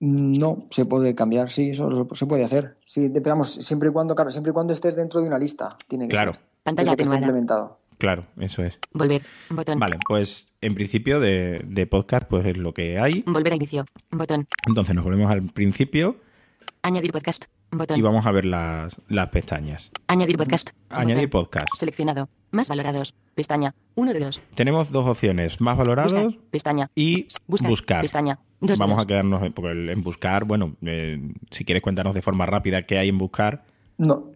No, se puede cambiar, sí, eso se puede hacer. Sí, esperamos, siempre y cuando, claro, siempre y cuando estés dentro de una lista. Tiene que Claro. ser. Pantalla que está implementado. Claro, eso es. Volver. Botón. Vale, pues en principio de, de podcast pues es lo que hay. Volver a inicio. Botón. Entonces nos volvemos al principio Añadir podcast. Botón. y vamos a ver las, las pestañas. Añadir podcast. Añadir Botón. podcast. Seleccionado. Más valorados. Pestaña. Uno de dos. Tenemos dos opciones, más valorados Buscar. Pestaña. y Buscar. buscar. Pestaña. Dos Vamos dos. a quedarnos en- en buscar, bueno, eh, si quieres cuéntanos de forma rápida qué hay en buscar. No.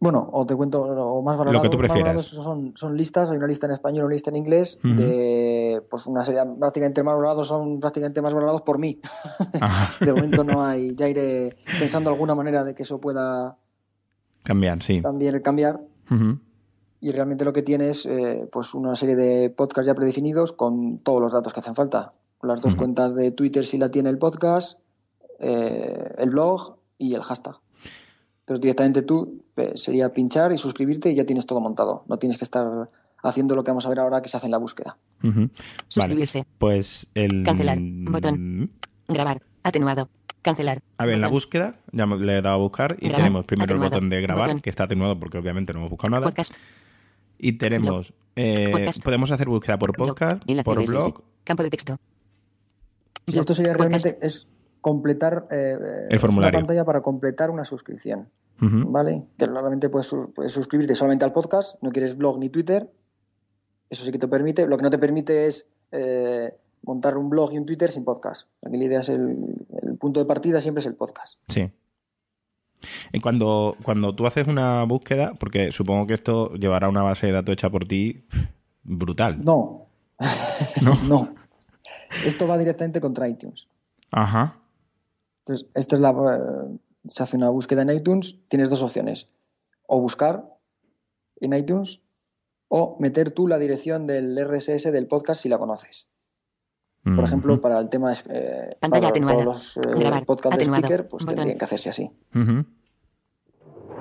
Bueno, o te cuento, o más valorados. Lo que tú prefieras. son, son listas, hay una lista en español, una lista en inglés, de pues una serie prácticamente más valorados, son prácticamente más valorados por mí. Ajá, De momento no hay, ya iré pensando alguna manera de que eso pueda cambiar, sí. también cambiar. Y realmente lo que tiene es eh, pues una serie de podcasts ya predefinidos con todos los datos que hacen falta. Las dos cuentas de Twitter si la tiene el podcast, eh, el blog y el hashtag. Entonces directamente tú eh, sería pinchar y suscribirte y ya tienes todo montado. No tienes que estar haciendo lo que vamos a ver ahora que se hace en la búsqueda. Suscribirse. pues el... Cancelar. Botón. Grabar. Atenuado. Cancelar. A ver, en la búsqueda, ya le he dado a buscar y Grabar, tenemos primero el botón de grabar, botón. que está atenuado porque obviamente no hemos buscado nada. Podcast. Y tenemos, eh, Podcast. podemos hacer búsqueda por podcast, por blog, Campo de texto. Sí, esto sería Podcast. realmente es completar eh, El es formulario. una pantalla para completar una suscripción. ¿Vale? Que normalmente puedes, puedes suscribirte solamente al podcast, no quieres blog ni Twitter. Eso sí que te permite. Lo que no te permite es eh, montar un blog y un Twitter sin podcast. Aquí la idea es el, el punto de partida siempre es el podcast. Sí. Y cuando, cuando tú haces una búsqueda, porque supongo que esto llevará una base de datos hecha por ti brutal. No. ¿No? no. Esto va directamente contra iTunes. Ajá. Entonces, esta es la, eh, se hace una búsqueda en iTunes, tienes dos opciones. O buscar en iTunes o meter tú la dirección del RSS del podcast si la conoces. Por ejemplo, para el tema eh, para atenuada. todos los eh, Grabar. podcasts de speaker, pues Botón. tendrían que hacerse así. Ujú.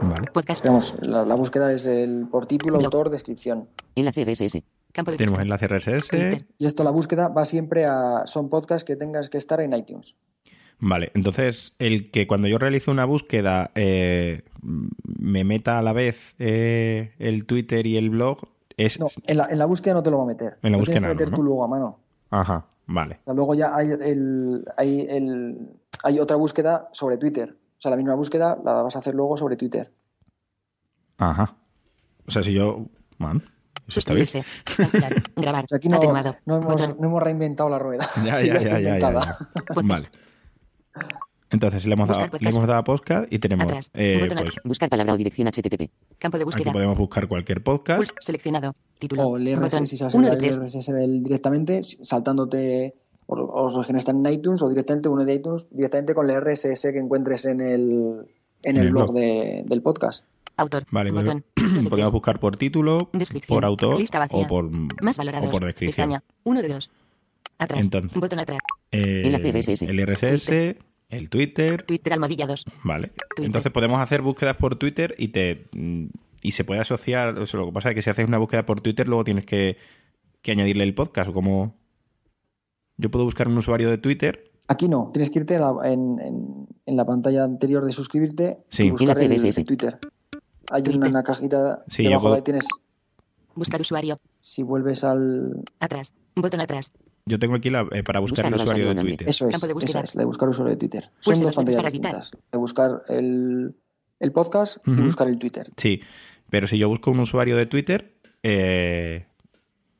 Vale. Podcast. Digamos, la, la búsqueda es el, por título, Blog. autor, descripción. Enlace RSS. Campo de Tenemos enlace RSS. Twitter. Y esto, la búsqueda va siempre a. Son podcasts que tengas que estar en iTunes. Vale, entonces el que cuando yo realizo una búsqueda eh, me meta a la vez eh, el Twitter y el blog es... No, en la, en la búsqueda no te lo va a meter. En la Lo búsqueda tienes que meter no, ¿no? tú luego a mano. Ajá, vale. O sea, luego ya hay, el, hay, el, hay otra búsqueda sobre Twitter. O sea, la misma búsqueda la vas a hacer luego sobre Twitter. Ajá. O sea, si yo... Man, eso está bien. Grabar. O sea, aquí no, no, hemos, no hemos reinventado la rueda. Ya, Sí, ya, está ya, ya, ya, inventada. ya. Vale. Entonces le hemos, Buscar dado, le podcast. hemos dado a podcast y tenemos... Atrás. eh, Botón pues. Buscar palabra o dirección HTTP. Campo de aquí búsqueda. podemos buscar cualquier podcast. Pulse seleccionado. Título. O el Botón. RSS, si sabes Uno de el tres. RSS del, directamente, saltándote, o, o los están en iTunes, o directamente uno de iTunes, directamente con el RSS que encuentres en el, en el, blog, De, del podcast. Autor. Vale, pues, Botón. Podemos buscar por título, por autor o por, Más valorados. o por descripción. Pestaña. Uno de dos. Atrás. Entonces. Botón atrás. Eh, Enlace RSS. El RSS, el Twitter, Twitter almohadillados. Vale. Twitter. Entonces podemos hacer búsquedas por Twitter y te mm, y se puede asociar. O sea, lo que pasa es que si haces una búsqueda por Twitter, luego tienes que, que añadirle el podcast. O como yo puedo buscar un usuario de Twitter. Aquí no, tienes que irte a la- en, en- en la pantalla anterior de suscribirte Sí. y buscar el, el Twitter. Hay Twitter. una, una cajita Sí, debajo puedo- de ahí tienes, Buscar usuario. si vuelves al... Atrás. Botón atrás. Yo tengo aquí la, eh, para buscar el Buscar usuario de Twitter. Eso es, de esa es, la de buscar usuario de Twitter. Son dos pantallas distintas. De buscar el, el podcast y buscar el Twitter. Sí, pero si yo busco un usuario de Twitter, eh,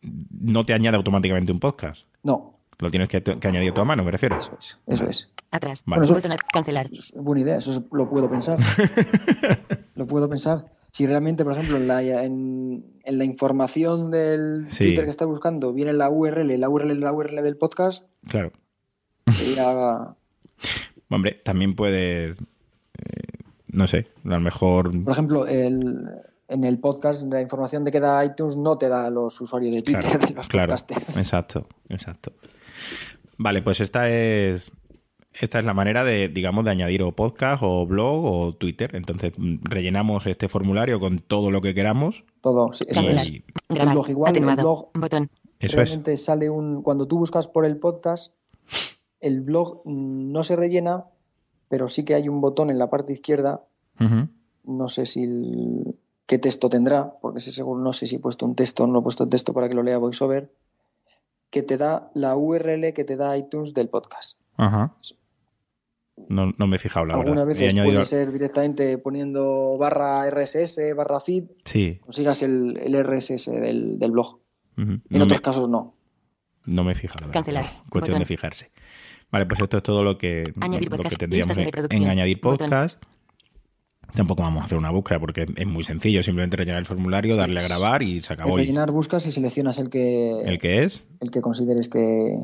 no te añade automáticamente un podcast. No, Lo tienes que, que añadir tú a mano, me refiero. eso es. Eso es. Atrás. Vale. Bueno, eso- cancelar. Es buena idea, eso es- lo puedo pensar. lo puedo pensar. Si realmente, por ejemplo, en la, en, en la información del Sí. Twitter que estás buscando viene la URL, la URL, la URL del podcast, Claro. sería, Hombre, también puede. eh, no sé, a lo mejor. por ejemplo, el, en el podcast la información de que da iTunes no te da los usuarios de Twitter Claro, de los claro, exacto, exacto. Vale, pues esta es esta es la manera de, digamos, de añadir o podcast o blog o Twitter. Entonces mm, rellenamos este formulario con todo lo que queramos. Todo, sí, eso es. Y Grabar. blog igual, el blog- Botón. eso es. realmente sale un. Cuando tú buscas por el podcast, el blog mm, no se rellena, pero sí que hay un botón en la parte izquierda. No sé si el- qué texto tendrá, porque si seguro no sé si he puesto un texto o no he puesto texto para que lo lea VoiceOver, que te da la URL que te da iTunes del podcast. Ajá. No, no me he fijado, la Algunas verdad. Veces añadido- puede ser directamente poniendo barra RSS, barra feed, Sí. consigas el, el RSS del, del blog. En No, otros me, casos no. no me he fijado. la verdad. Cancelar. Cuestión Botón. de fijarse. Vale, pues esto es todo lo que, Añadir lo que tendríamos en, añadir Botón. podcast. Tampoco vamos a hacer una búsqueda porque es muy sencillo. Simplemente rellenar el formulario, darle a grabar y se acabó. Rellenar buscas y seleccionas el que, El que es el que consideres que...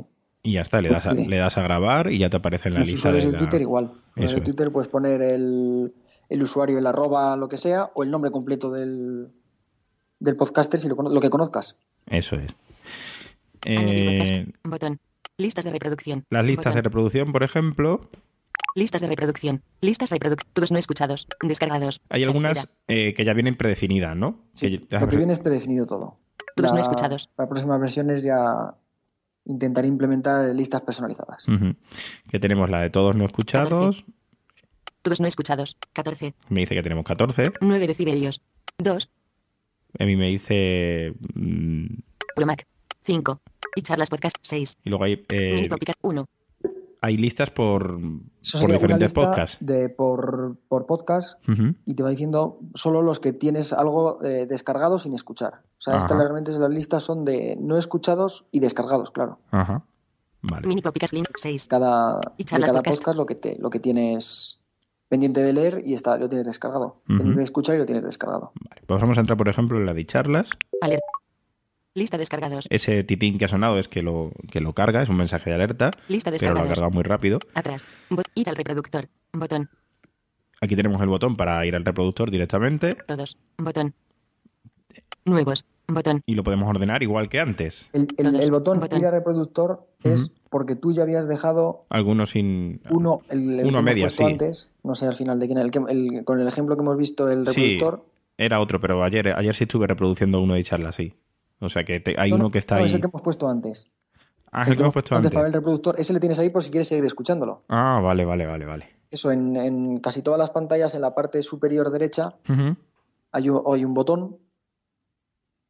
y ya está. Le das, a, Sí. le das a grabar y ya te aparece en la Los lista usuarios de de la- Twitter igual. En el. Twitter puedes poner el, el usuario, el arroba, lo que sea, o el nombre completo del, del podcaster, si lo, que conozcas. Eso es. Eh, podcast. Botón. Listas de reproducción. las listas de reproducción, por ejemplo, Listas de reproducción. Listas reproduc Todos no escuchados. Descargados. hay algunas eh, que ya vienen predefinidas, ¿no? Que- Lo déjame que ver. viene es predefinido todo. Todos no La- escuchados. Para próximas versiones ya intentaré implementar listas personalizadas. Ujú. Que tenemos la de todos no escuchados. Todos no escuchados. 14. Me dice que tenemos 14. 9 decibelios. 2. A mí me dice. mm, Promac. 5. Y charlas podcast. 6. y luego hay, eh, Mini Popicat. 1. Hay listas por, por diferentes podcasts. De, por, por podcast Ujú. y te va diciendo solo los que tienes algo eh, descargado sin escuchar. O sea, estas realmente las listas son de no escuchados y descargados, claro. Ajá. Vale. Mini Popicat Slim. 6. Cada, Y de charlas cada podcast. podcast lo que, te, lo que tienes pendiente de leer y está, lo tienes descargado. Ujú. Pendiente de escuchar y lo tienes descargado. Vale, Pues vamos a entrar, por ejemplo, en la de charlas. Alerta. Lista descargados. Ese titín que ha sonado es que lo, que lo carga, es un mensaje de alerta, Lista pero lo ha descargados. cargado muy rápido. Atrás. Bot- ir al reproductor. Botón. Aquí tenemos el botón para ir al reproductor directamente Todos. Botón. Nuevos. Botón. y lo podemos ordenar igual que antes. El, el- Todos. el botón, Botón. ir a reproductor es porque tú ya habías dejado Algunos sin. uno, el, el Uno que sí. antes, no sé al final de quién, el con el ejemplo que hemos visto, el Sí, reproductor. era otro, pero ayer, ayer sí estuve reproduciendo uno de charlas, sí. O sea que te- hay No, uno no, que está no, ahí. Es el que hemos puesto antes. Ah, es el que hemos puesto antes. para el reproductor. Ese le tienes ahí por si quieres seguir escuchándolo. Ah, vale, vale, vale, vale. Eso, en, en casi todas las pantallas, en la parte superior derecha, hay, un- hay un botón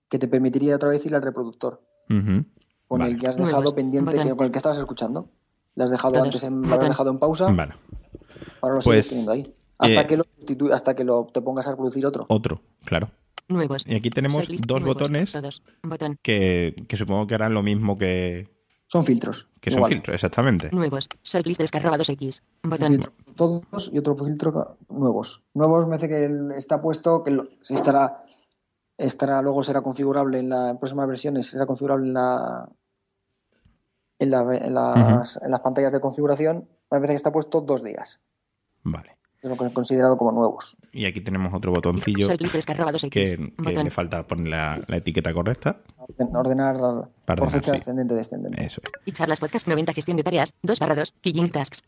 que te permitiría otra vez ir al reproductor, con Vale. el que has dejado pendiente, Botón. que- con el que estabas escuchando. Le has dejado antes en, lo has dejado en pausa, Vale. ahora lo Pues, sigues teniendo ahí. Hasta eh, que lo hasta que lo, te pongas a reproducir otro. Otro, claro. Nuevos. Y aquí tenemos Setlist. dos Nuevos. botones Todos. Botón. que, que supongo que harán lo mismo que, Son filtros. que son igual. filtros, exactamente. Nuevos. Shortlist descarga 2X. Un Botón. todos y otro filtro nuevos. Nuevos me hace que está puesto, que estará, estará, luego será configurable en, la, en próximas versiones, será configurable en la en, la- en las, en las pantallas de configuración. Me parece que está puesto dos días. Vale. Es lo que he considerado como nuevos. Y aquí tenemos otro botoncillo Shortlist descarga 2X. que, que Botón. le falta poner la, la etiqueta correcta. Orden- Ordenar por ordenar, fecha sí. ascendente descendente. Eso es. Y charlas podcast 90 gestión de tareas 2 barra 2 Killing tasks.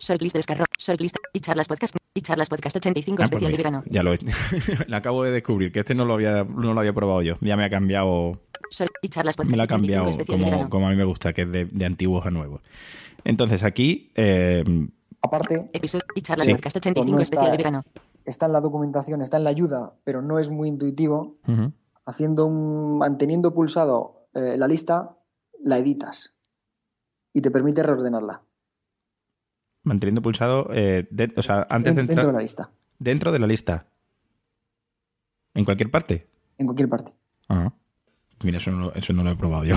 Shortlist descarga. Shortlist. Y charlas podcast. Y charlas podcast 85 Ah, pues especial de mira, verano. Ya lo he... le acabo de descubrir, que este no lo había, no lo había probado yo. Ya me ha cambiado Short- y charlas podcast me lo ha 85 cambiado de como, como a mí me gusta, que es de, de antiguos a nuevos. Entonces aquí, eh, Aparte, Episodio. Y charlas Sí. podcast 85 no especial está- de verano. está en la documentación, está en la ayuda, pero no es muy intuitivo. Haciendo un, manteniendo pulsado eh, la lista, la editas y te permite reordenarla manteniendo pulsado, eh, de- o sea, antes de dentro de la lista, dentro de la lista. ¿En cualquier parte? en cualquier parte. Ajá. Mira, eso no, lo- eso no lo he probado yo.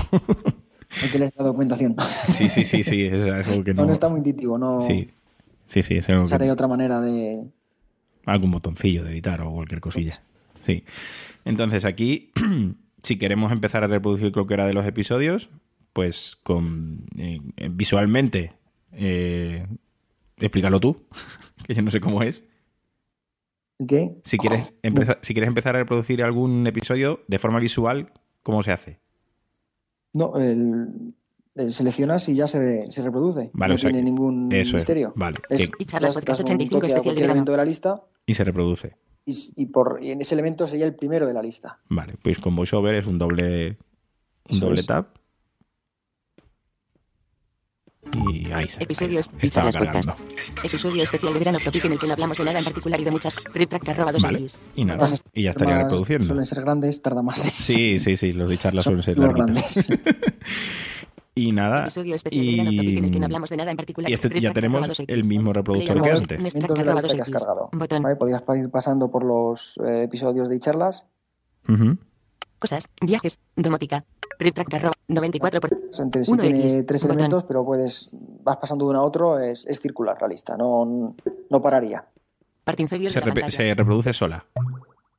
Hay que leer la documentación. sí, sí, sí, sí, es algo que No, no... no está muy intuitivo, no Sí, sí, sí, es que- haré otra manera de. algún botoncillo de editar o cualquier cosilla. Sí. Entonces aquí, si queremos empezar a reproducir lo que era de los episodios, pues con eh, visualmente, eh, explícalo tú, que yo no sé cómo es. ¿El qué? Si quieres, empeza- si quieres empezar a reproducir algún episodio de forma visual, ¿cómo se hace? No, el seleccionas y ya se, se reproduce. Vale, no o sea tiene que- ningún eso es, misterio. vale, Es, Y charlas das- un 85 toque a cualquier elemento de la lista Y se reproduce. y, por, y en ese elemento sería el primero de la lista. Vale, pues con VoiceOver es un doble, un doble es. tap. Y ahí se Episodios ahí y estaba charlas podcast. cargando. Episodio especial de Verano Topic en el que no hablamos de nada en particular y de muchas. Dos Vale. Y nada, y ya estaría reproduciendo. Suelen ser grandes, tarda más. Sí, sí, sí, los de charlas Son suelen ser larguitos. y nada, Episodio especial de Verano Topic en el que no hablamos de nada en particular. y este- ya tenemos el mismo reproductor que antes. de la que has cargado. Botón. ¿Vale? Podrías ir pasando por los eh, episodios de charlas. Ujú. Cosas, viajes, domótica. Preptrack arroba 94 por... Entre sí 1X, tiene tres botón. elementos, pero puedes vas pasando de uno a otro, es, es circular la lista, no, no pararía. Parte inferior Se, de la se reproduce sola.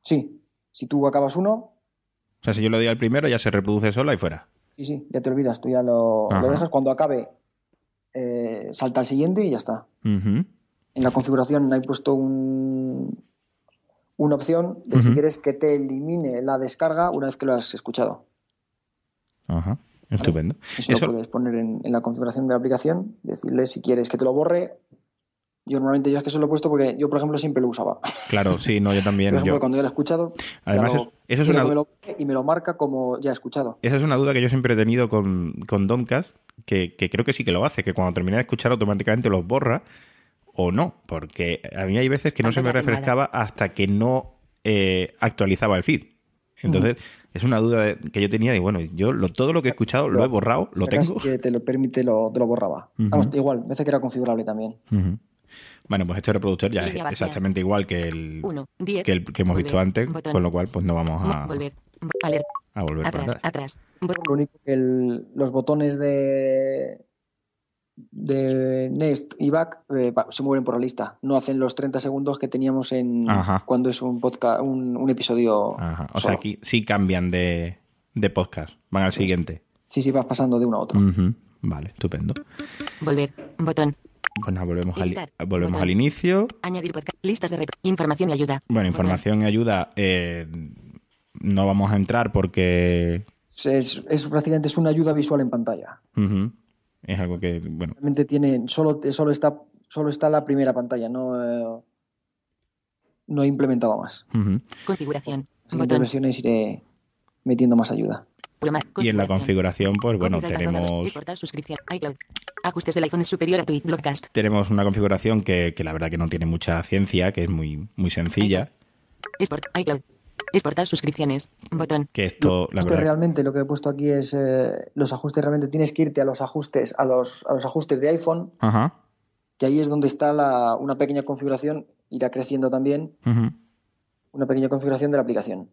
Sí, si tú acabas uno, O sea, si yo le doy al primero, ya se reproduce sola y fuera. Sí, sí, ya te olvidas, tú ya lo, lo dejas cuando acabe, eh, salta al siguiente y ya está. En la configuración hay puesto un, una opción de si quieres que te elimine la descarga una vez que lo has escuchado. Ajá. Estupendo. Eso, Eso- lo puedes poner en, en la configuración de la aplicación, decirle si quieres que te lo borre. Yo normalmente yo es que eso lo he puesto porque yo, por ejemplo, siempre lo usaba. Claro, sí, no, yo también. Por ejemplo, yo- cuando yo lo he escuchado, Además, lo- es- eso es una me lo y me lo marca como ya he escuchado. Esa es una duda que yo siempre he tenido con, con Doncast, que, que creo que sí que lo hace, que cuando termina de escuchar automáticamente los borra o no, porque a mí hay veces que no se me refrescaba hasta que no eh, actualizaba el feed. Entonces, es una duda de- que yo tenía de, bueno, yo lo- todo lo que he escuchado lo he borrado, lo tengo. que te lo permite, lo, te lo borraba. Vamos, igual, parece que era configurable también. Ujú. Bueno, pues este reproductor ya es vacía. exactamente igual que el, Uno, diez, que, el que hemos visto antes, botón. con lo cual pues no vamos a, Volver. A volver para Atrás, atrás. Lo único que el- los botones de, de Next y Back eh, se mueven por la lista. No hacen los 30 segundos que teníamos en Ajá. cuando es un podcast, un, un episodio. Ajá. O solo. sea, aquí sí cambian de, de podcast, van al siguiente. Sí, sí, vas pasando de uno a otro. Vale, estupendo. Volver. Botón. Pues nada, volvemos, al, volvemos Botón. al inicio. Añadir podcast. Listas de. Información y ayuda. Bueno, Botón. información y ayuda. eh, no vamos a entrar porque Es, es prácticamente es una ayuda visual en pantalla. es algo que, bueno, Realmente tiene, solo, solo, está, solo está la primera pantalla, no, eh, no he implementado más. ujú. Configuración. En versiones iré metiendo más ayuda. Y en la configuración. pues bueno, tenemos. Ajustes del iPhone es superior a Tweet Broadcast. tenemos una configuración que, que la verdad que no tiene mucha ciencia, que es muy, muy sencilla. Export. iCloud. Exportar suscripciones. Botón. Que esto, la Ajustes verdad, realmente lo que he puesto aquí es eh, los ajustes realmente tienes que irte a los ajustes a los, a los ajustes de iPhone ajá, que ahí es donde está la, una pequeña configuración irá creciendo también ujú, una pequeña configuración de la aplicación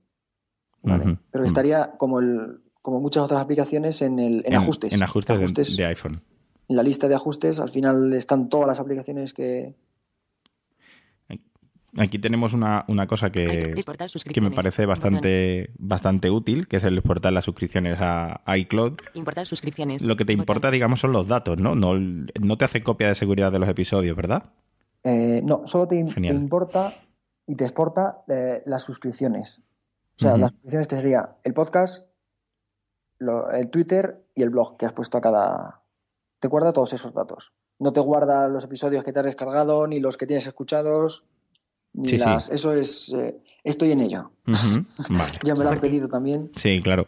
¿vale? pero estaría como el como muchas otras aplicaciones en el en, ajustes En ajustes, de- Ajustes. de iPhone. En la lista de ajustes al final están todas las aplicaciones que Aquí tenemos una, una cosa que, que me parece bastante, bastante útil, que es el exportar las suscripciones a iCloud. Importar suscripciones. Lo que te Botón. importa, digamos, son los datos, ¿no? No, no te hace copia de seguridad de los episodios, ¿verdad? eh, no solo te, importa y te exporta eh, las suscripciones o sea las suscripciones que sería el podcast lo- el Twitter y el blog que has puesto a cada te guarda todos esos datos no te guarda los episodios que te has descargado ni los que tienes escuchados ni Sí, sí. las eso es eh, estoy en ello Vale. ya me lo han pedido también Sí, claro.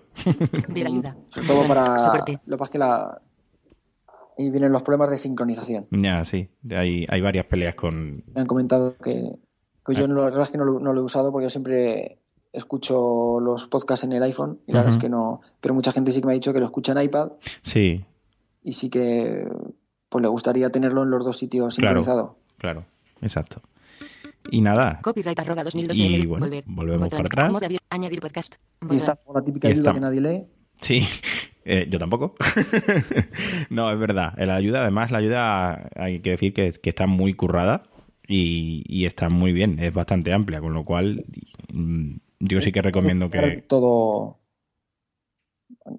Ver ayuda. sobre todo para lo que pasa es que la y vienen los problemas de sincronización Ya, sí. Hay, hay varias peleas con... me han comentado que, que yo no, lo- la verdad es que no lo, no lo he usado porque yo siempre escucho los podcasts en el iPhone y la verdad es que no pero mucha gente sí que me ha dicho que lo escucha en iPad Sí, y sí que pues le gustaría tenerlo en los dos sitios Claro. sincronizado claro. Exacto. Y nada. Copyright arroba 2012. Y bueno, Volver. volvemos Botón. para atrás. Añadir podcast. y está la típica Y ayuda que nadie lee Sí, Eh, yo tampoco. no, es verdad. La ayuda, además, la ayuda hay que decir que, que está muy currada y, y está muy bien. Es bastante amplia, con lo cual mm, yo sí que recomiendo que... todo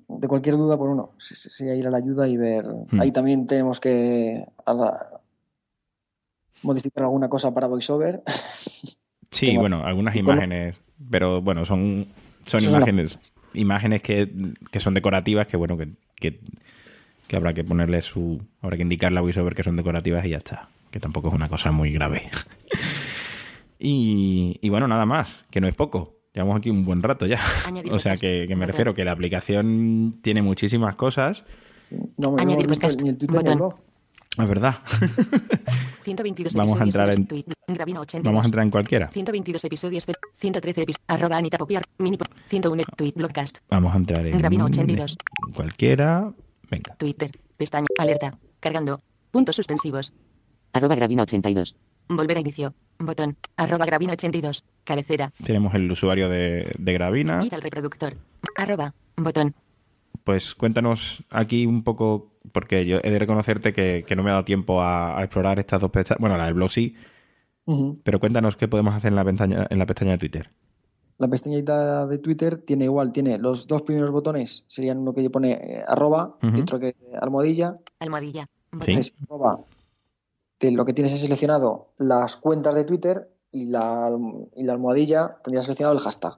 de cualquier duda por uno sí, sí, sí, ir a la ayuda y ver Hmm. ahí también tenemos que la- modificar alguna cosa para voiceover Sí, bueno, algunas imágenes, pero bueno, son, son Eso es una- imágenes imágenes que, que son decorativas, que bueno, que, que, que habrá que ponerle su... Habrá que indicarle a VoiceOver que son decorativas y ya está, que tampoco es una cosa muy grave. y, y bueno, nada más, que no es poco. Llevamos aquí un buen rato ya. Añadir O sea que, que me refiero que la aplicación tiene muchísimas cosas. no, no Añadir podcast. ni el Twitter ni el Botón. blog Es verdad. 122 Vamos a entrar en- los tweet- Gravina 82. Vamos a entrar en cualquiera. 122 episodios de 113 episodios. Arroba Anita Popiar. Mini 101 tweet blogcast. Vamos a entrar en Gravina 82. en cualquiera. Venga. Twitter. Pestaña. Alerta. Cargando. Puntos suspensivos. Arroba Gravina 82. Volver a inicio. Botón. Arroba Gravina 82. Cabecera. Tenemos el usuario de, de Gravina. Ir al reproductor. Arroba. Botón. Pues cuéntanos aquí un poco, porque yo he de reconocerte que, que no me ha dado tiempo a, a explorar estas dos pestañas. Bueno, la del blog sí, pero cuéntanos qué podemos hacer en la pestaña, en la pestaña de Twitter. La pestañita de Twitter tiene igual, tiene los dos primeros botones, serían uno que pone eh, arroba y otro que almohadilla. Almohadilla. Sí. Es arroba. Te- lo que tienes es seleccionado las cuentas de Twitter y la, y la almohadilla tendrías seleccionado el hashtag.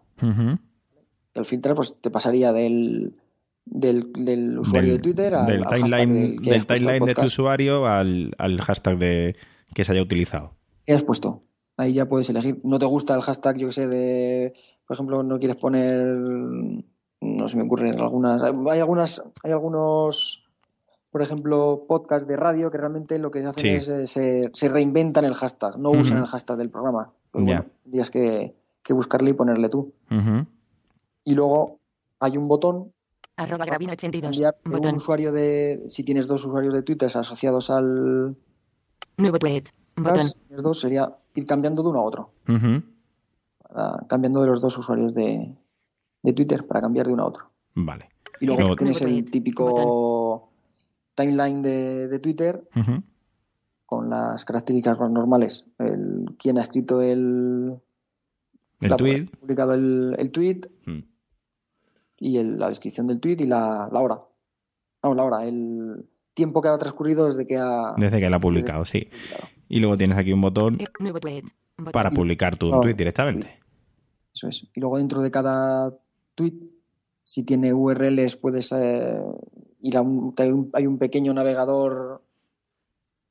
El filtrar pues te pasaría del, del, del usuario Del- de Twitter al, del al timeline, del que timeline de tu usuario al, al hashtag de, que se haya utilizado. ¿Qué has puesto? Ahí ya puedes elegir. ¿No te gusta el hashtag, yo que sé, de, por ejemplo, no quieres poner, no se me ocurren algunas, hay algunas, hay algunos, por ejemplo, podcasts de radio que realmente lo que hacen Sí. es, eh, se, se reinventan el hashtag, no usan el hashtag del programa. Pues bueno, que, que buscarle y ponerle tú. Y luego hay un botón Arroba Gravina 82. cambiar de un Botón. usuario de, si tienes dos usuarios de Twitter asociados al Nuevo tweet. Botón. si tienes dos sería ir cambiando de uno a otro. Para- cambiando de los dos usuarios de, de Twitter para cambiar de uno a otro. Vale. Y luego Luego- tienes el típico timeline de, de Twitter con las características más normales. El, quién ha escrito el, El la- tweet. publicado el, el tweet Mm. y el- la descripción del tweet y la, la hora. No, la hora, el tiempo que ha transcurrido desde que ha Desde que la ha publicado, sí. publicado. Y luego tienes aquí un botón para publicar tu tweet directamente. Eso es. Y luego dentro de cada tweet, si tiene URLs, puedes eh, un, hay un- pequeño navegador.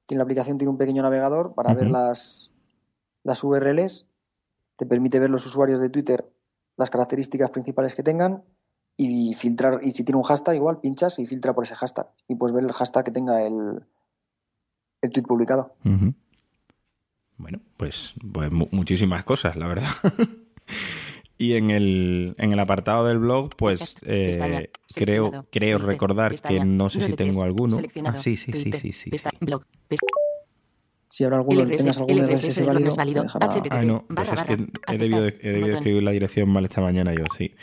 Tiene la aplicación tiene un pequeño navegador para ver las, las URLs. Te permite ver los usuarios de Twitter, las características principales que tengan y filtrar. Y si tiene un hashtag, igual pinchas y filtra por ese hashtag. Y puedes ver el hashtag que tenga el, el tweet publicado. Bueno, pues, pues mu- muchísimas cosas, la verdad. y en el, en el apartado del blog, pues eh, creo, creo recordar que no sé si tengo alguno. Ah, sí, sí, sí, sí, sí. Si habrá alguno, tengas algún RSS válido. Ah, no, pues es que he debido, de- he debido escribir la dirección mal esta mañana yo, sí.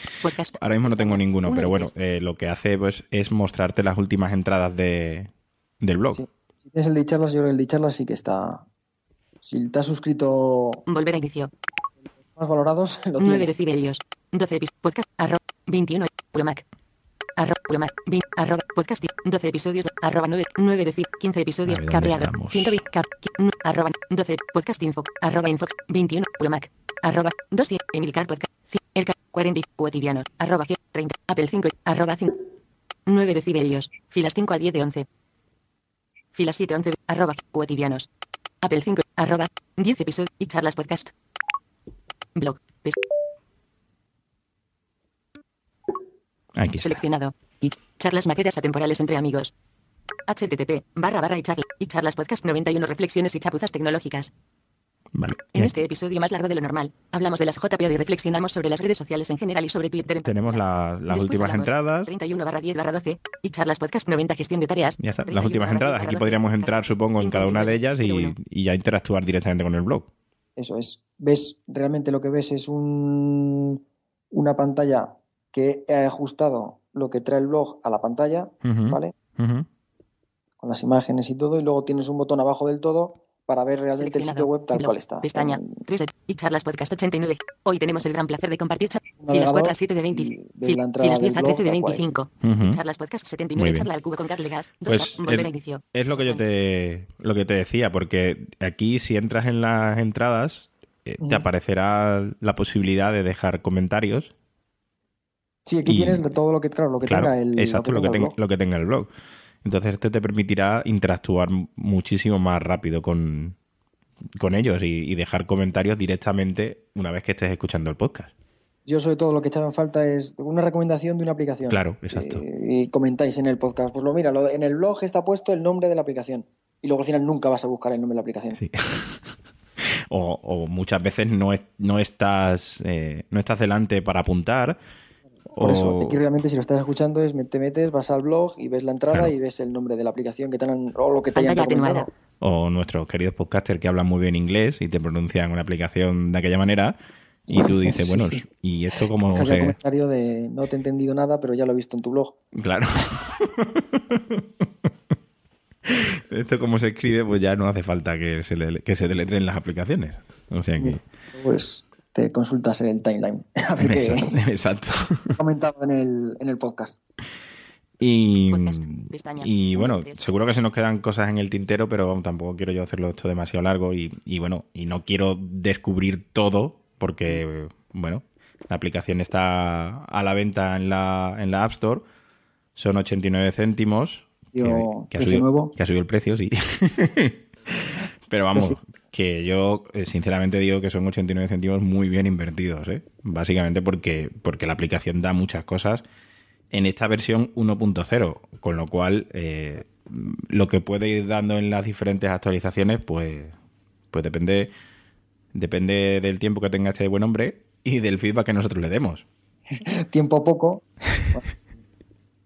Ahora mismo no tengo ninguno, Uno pero bueno, eh, lo que hace pues, es mostrarte las últimas entradas de, del blog. Sí. Si tienes el de charlas, yo creo que el de charlas sí que está. Si te has suscrito Volver a inicio. Más valorados, lo 9 tienes. decibelios. 12 episodios. Podcast. Arroba. 21. Puro Mac. Arroba. Puro Mac. vin- Arroba. Podcast. 12 episodios. Arroba 9. 9 decibelios. 15 episodios. A ver, ¿dónde Cabreado. estamos? 120. Cap. Arroba. 12. Podcast info. Arroba info. 21. Puro Mac. Arroba. 200. Emilcar podcast. El ca- 40. Cotidianos. Arroba. G- 30. Apple 5. Arroba 5. 9 decibelios. Filas 5 a 10 de 11. Filas 7 11. Arroba. Cotidianos. Apple 5. Arroba. 10 episodios. Y charlas podcast. Blog. Aquí está. Seleccionado. Y ch- charlas maqueras atemporales entre amigos. http barra barra y charla y charlas podcast 91 reflexiones y chapuzas tecnológicas. Vale. En este episodio más largo de lo normal, hablamos de las JPOD y reflexionamos sobre las redes sociales en general y sobre Twitter. en Tenemos la- las Después últimas entradas. 31 barra 10 barra 12 y charlas podcast 90 gestión de tareas. Ya está, las 31 últimas barra 10 entradas. Aquí 12, podríamos entrar, supongo, en cada una de ellas 59, y, y ya interactuar directamente con el blog. Eso es. Ves, realmente lo que ves es un, una pantalla que he ajustado lo que trae el blog a la pantalla, ¿vale? Con las imágenes y todo, y luego tienes un botón abajo del todo para ver realmente el sitio web tal Blog, cual está. Pestaña. En 3 de, y charlas podcast 89. Hoy tenemos el gran placer de compartir filas 4 a navegador 7 de 20. y ves fil- la entrada Filas 10 a del 13 de blog tal cual es. 25. Ujú. Charlas podcast Muy 79. bien. Charla al cubo con Carlegas. 2 Pues volver a inicio. Es lo que yo te lo que te decía, porque aquí si entras en las entradas eh, te aparecerá la posibilidad de dejar comentarios. Sí, aquí Y- tienes todo lo que, claro, lo que claro, tenga el, exacto, lo que, tenga lo que tenga el blog. Entonces este te permitirá interactuar muchísimo más rápido con, con ellos y, y dejar comentarios directamente una vez que estés escuchando el podcast. Yo sobre todo lo que echaba en falta es una recomendación de una aplicación. Claro, exacto. Eh, y comentáis en el podcast, pues lo mira, lo- en el blog está puesto el nombre de la aplicación. y luego al final nunca vas a buscar el nombre de la aplicación. Sí. o, o, muchas veces no, es, no, estás, eh, no estás delante para apuntar. Por o... eso, aquí realmente si lo estás escuchando es te metes, vas al blog y ves la entrada Claro. y ves el nombre de la aplicación que te han, o lo que te hayan recomendado. o nuestros queridos podcasters que hablan muy bien inglés y te pronuncian una aplicación de aquella manera y tú dices, Sí, bueno, sí. ¿y esto cómo ya el se...? comentario de no te he entendido nada, pero ya lo he visto en tu blog. Claro. esto cómo se escribe, pues ya no hace falta que se, le- que se deletreen las aplicaciones. O sea que... Pues te consultas el timeline. A ver Exacto. exacto. he comentado en el, en el podcast. Y, y bueno, seguro que se nos quedan cosas en el tintero, pero tampoco quiero yo hacerlo esto demasiado largo y, y bueno, y no quiero descubrir todo porque, bueno, la aplicación está a la venta en la, en la App Store, son 89 céntimos, que, Precio- que ha, subido, nuevo. que ha subido el precio, sí. pero vamos, que yo eh, sinceramente digo que son 89 céntimos muy bien invertidos, ¿eh? básicamente porque, porque la aplicación da muchas cosas en esta versión 1.0, con lo cual eh, lo que puede ir dando en las diferentes actualizaciones, pues, pues depende, depende del tiempo que tenga este buen hombre y del feedback que nosotros le demos. Tiempo poco.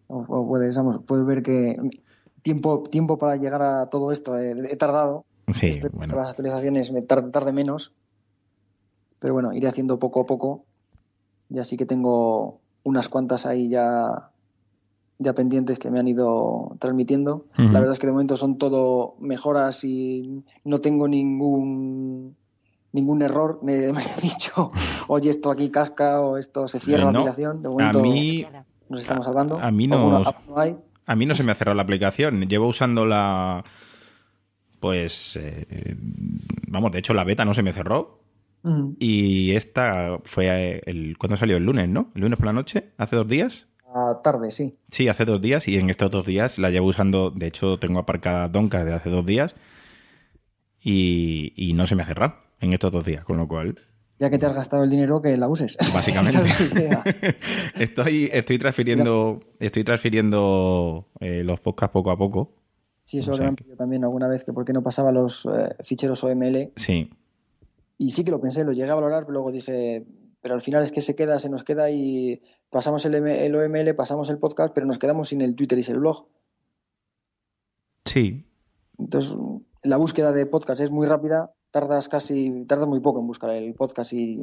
o, o puedes, vamos, puedes ver que tiempo, tiempo para llegar a todo esto eh, he tardado. Sí, Espero que bueno, Las actualizaciones me tarde, tarde menos. Pero bueno, iré haciendo poco a poco. Y así que tengo unas cuantas ahí ya, ya pendientes que me han ido transmitiendo. La verdad es que de momento son todo mejoras y no tengo ningún ningún error. Me, me he dicho, oye, esto aquí casca o esto se cierra la aplicación. De a momento mí, nos estamos salvando. a mí no- hay. a mí no se me ha cerrado la aplicación. Llevo usándola, pues, eh, vamos, de hecho la beta no se me cerró. Y esta fue eh, el, ¿cuándo salió? El lunes, ¿no? El lunes por la noche, hace dos días. A tarde, sí. Sí, hace dos días y en estos dos días la llevo usando, de hecho tengo aparcada Donka de hace dos días y, y no se me ha cerrado en estos dos días, con lo cual, Ya que te has gastado el dinero, que la uses. básicamente, estoy, estoy transfiriendo, estoy transfiriendo eh, los podcasts poco a poco. Sí, eso O lo han pedido también alguna vez, que por qué no pasaba los eh, ficheros OML. Sí, Y sí que lo pensé, lo llegué a valorar, pero luego dije, pero al final es que se queda, se nos queda y pasamos el, M- el OML, pasamos el podcast, pero nos quedamos sin el Twitter y sin el blog. sí, Entonces, la búsqueda de podcast es muy rápida, tardas casi, tardas muy poco en buscar el podcast y.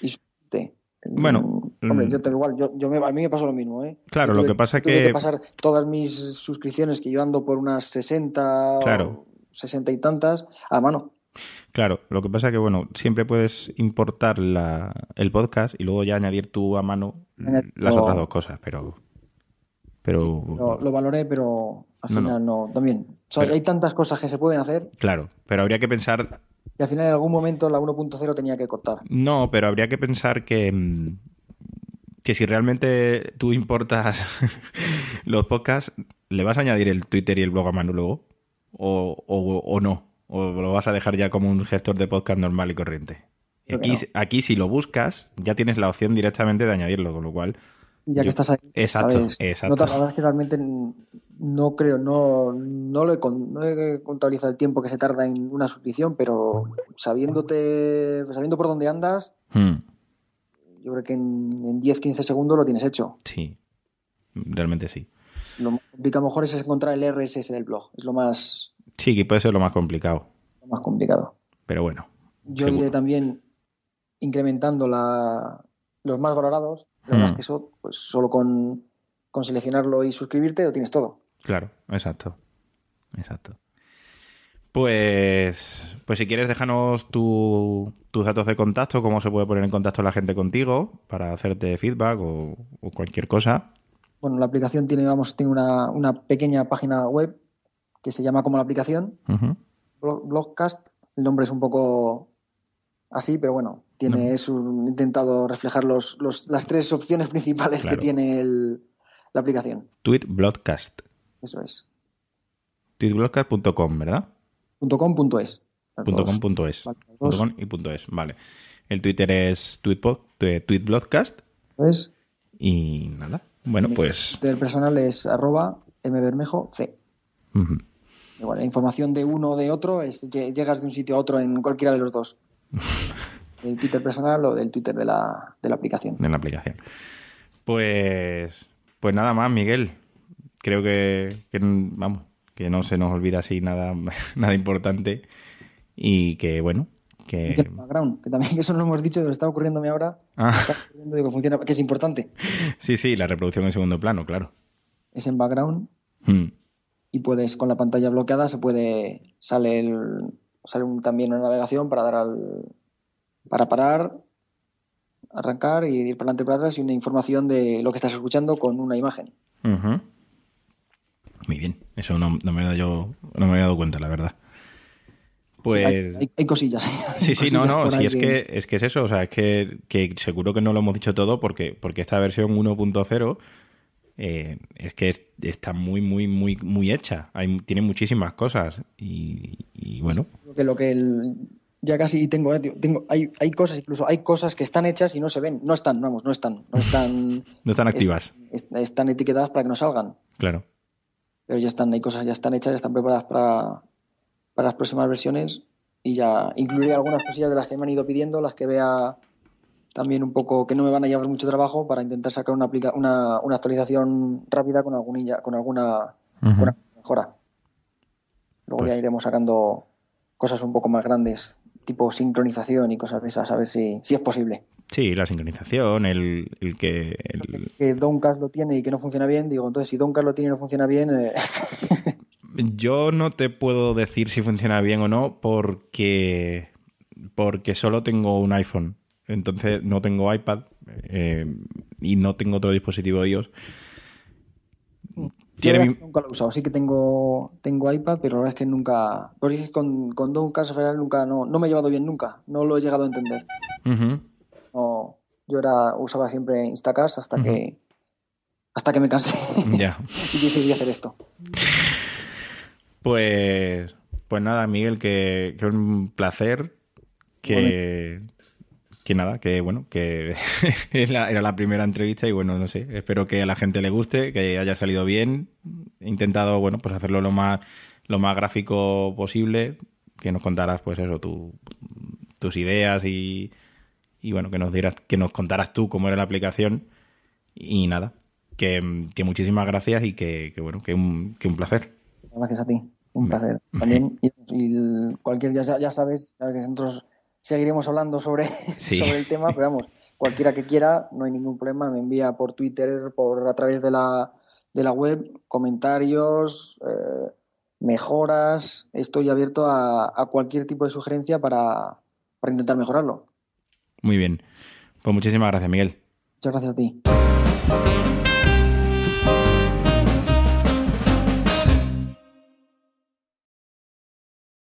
y suscribirte. Bueno, Mm, Hombre, mm. yo tengo igual, yo, yo me- a mí me pasó lo mismo, ¿eh? Claro, lo que pasa tuve que- pasar todas mis suscripciones, que yo ando por unas 60 Claro. o 60 y tantas, a mano. claro. Lo que pasa que, bueno, siempre puedes importar la, el podcast y luego ya añadir tú a mano las no. otras dos cosas, pero... Pero... Lo, lo valoré, pero al No, final no, también. O sea, Pero- hay tantas cosas que se pueden hacer Claro, pero habría que pensar y al final en algún momento la 1.0 tenía que cortar. No, pero habría que pensar que, mm, que si realmente tú importas los podcasts, ¿le vas a añadir el Twitter y el blog a mano luego? ¿O, o, o no? ¿O lo vas a dejar ya como un gestor de podcast normal y corriente? Aquí, no. aquí, si lo buscas, ya tienes la opción directamente de añadirlo, con lo cual... Ya que estás ahí, Exacto, ¿sabes? exacto. No, la verdad es que realmente no creo, no, no, lo he, con- no he contabilizado el tiempo que se tarda en una suscripción, pero sabiéndote, sabiendo por dónde andas, Hmm, yo creo que en, en 10-15 segundos lo tienes hecho. sí, realmente sí. Lo más complicado mejor es encontrar el RSS del blog, es lo más, Sí, que puede ser lo más complicado, lo más complicado. pero bueno. Yo seguro. iré también incrementando la, los más valorados. La verdad Mm. es que eso, pues solo con, con seleccionarlo y suscribirte lo tienes todo. Claro, exacto. Exacto. Pues, pues si quieres, déjanos tu- tus datos de contacto, cómo se puede poner en contacto la gente contigo para hacerte feedback o, o cualquier cosa. Bueno, la aplicación tiene, vamos, tiene una, una pequeña página web que se llama como la aplicación, Blogcast. El nombre es un poco así, pero bueno, tiene, No. he intentado reflejar los, los- las tres opciones principales Claro. que tiene el- la aplicación. Tweet Broadcast. Eso es. Tweetbroadcast.com, ¿verdad? Punto .com, punto com, y punto es. Vale. El Twitter es tweetpod, eh, tweetbroadcast Pues, y nada. Bueno, pues el personal es arroba mbermejo c. Igual, la información de uno o de otro es lle- llegas de un sitio a otro en cualquiera de los dos. Del Twitter personal o del Twitter de la, de la aplicación. en la aplicación. Pues, pues nada más, Miguel. Creo que, que, vamos, que no se nos olvida así nada, nada importante y que bueno, que el background, que también eso no lo hemos dicho, lo está ocurriéndome ahora. Ah. Está ocurriendo, digo, funciona, que es importante. sí, sí, la reproducción en segundo plano, claro. Es en background Mm. y puedes, con la pantalla bloqueada, se puede, sale, el, sale un- también una navegación para dar al, para parar, arrancar y ir para adelante y para atrás y una información de lo que estás escuchando con una imagen. Muy bien, eso no, no me había yo, no me había dado cuenta, la verdad. Pues Sí, hay, hay- hay cosillas. Sí, Hay sí, no, cosillas no, sí, es que, es que es eso, o sea, es que, que seguro que no lo hemos dicho todo porque, porque esta versión 1.0 eh, es que es- está muy, muy, muy, muy hecha. Hay, tiene muchísimas cosas y, y bueno, que lo que el- ya casi tengo, eh, tengo hay, hay cosas incluso hay cosas que están hechas y no se ven no están vamos no están no están no están activas, est- están etiquetadas para que no salgan claro. pero ya están hay cosas ya están hechas ya están preparadas para, para las próximas versiones y ya incluiré algunas cosillas de las que me han ido pidiendo las que vea también un poco que no me van a llevar mucho trabajo para intentar sacar una aplica una, una actualización rápida con alguna con alguna alguna mejora. Luego Pues ya iremos sacando cosas un poco más grandes tipo sincronización y cosas de esas a ver si, si es posible. Sí, la sincronización, el, el que... el- que Doncast lo tiene y que no funciona bien digo entonces si Doncast lo tiene y no funciona bien eh, Yo no te puedo decir si funciona bien o no porque, porque solo tengo un iPhone. Entonces no tengo iPad eh, y no tengo otro dispositivo iOS. Tiene la mi- nunca lo he usado. Sí que tengo, tengo iPad, pero la verdad es que nunca. Porque con, con Downcast al nunca. No, no me he llevado bien nunca. No lo he llegado a entender. No, yo era, usaba siempre Instacast hasta que. Hasta que me cansé Ya. y decidí hacer esto. Pues, pues nada, Miguel, que, que un placer. Que, que nada, que bueno, que era la primera entrevista y bueno, no sé, espero que a la gente le guste, que haya salido bien. He intentado, bueno, pues hacerlo lo más, lo más gráfico posible, que nos contaras, pues eso, tu- tus ideas y, y bueno, que nos dieras, que nos contaras tú cómo era la aplicación y nada, que, que muchísimas gracias y que, que bueno, que un, que un placer. Gracias a ti. Un placer. También. Y, cualquier, ya, ya sabes, ya que nosotros seguiremos hablando sobre, sobre el tema, pero vamos, cualquiera que quiera, no hay ningún problema, me envía por Twitter, por a través de la, de la web, comentarios, eh, mejoras. Estoy abierto a, a cualquier tipo de sugerencia para, para intentar mejorarlo. Muy bien. Pues muchísimas gracias, Miguel. Muchas gracias a ti.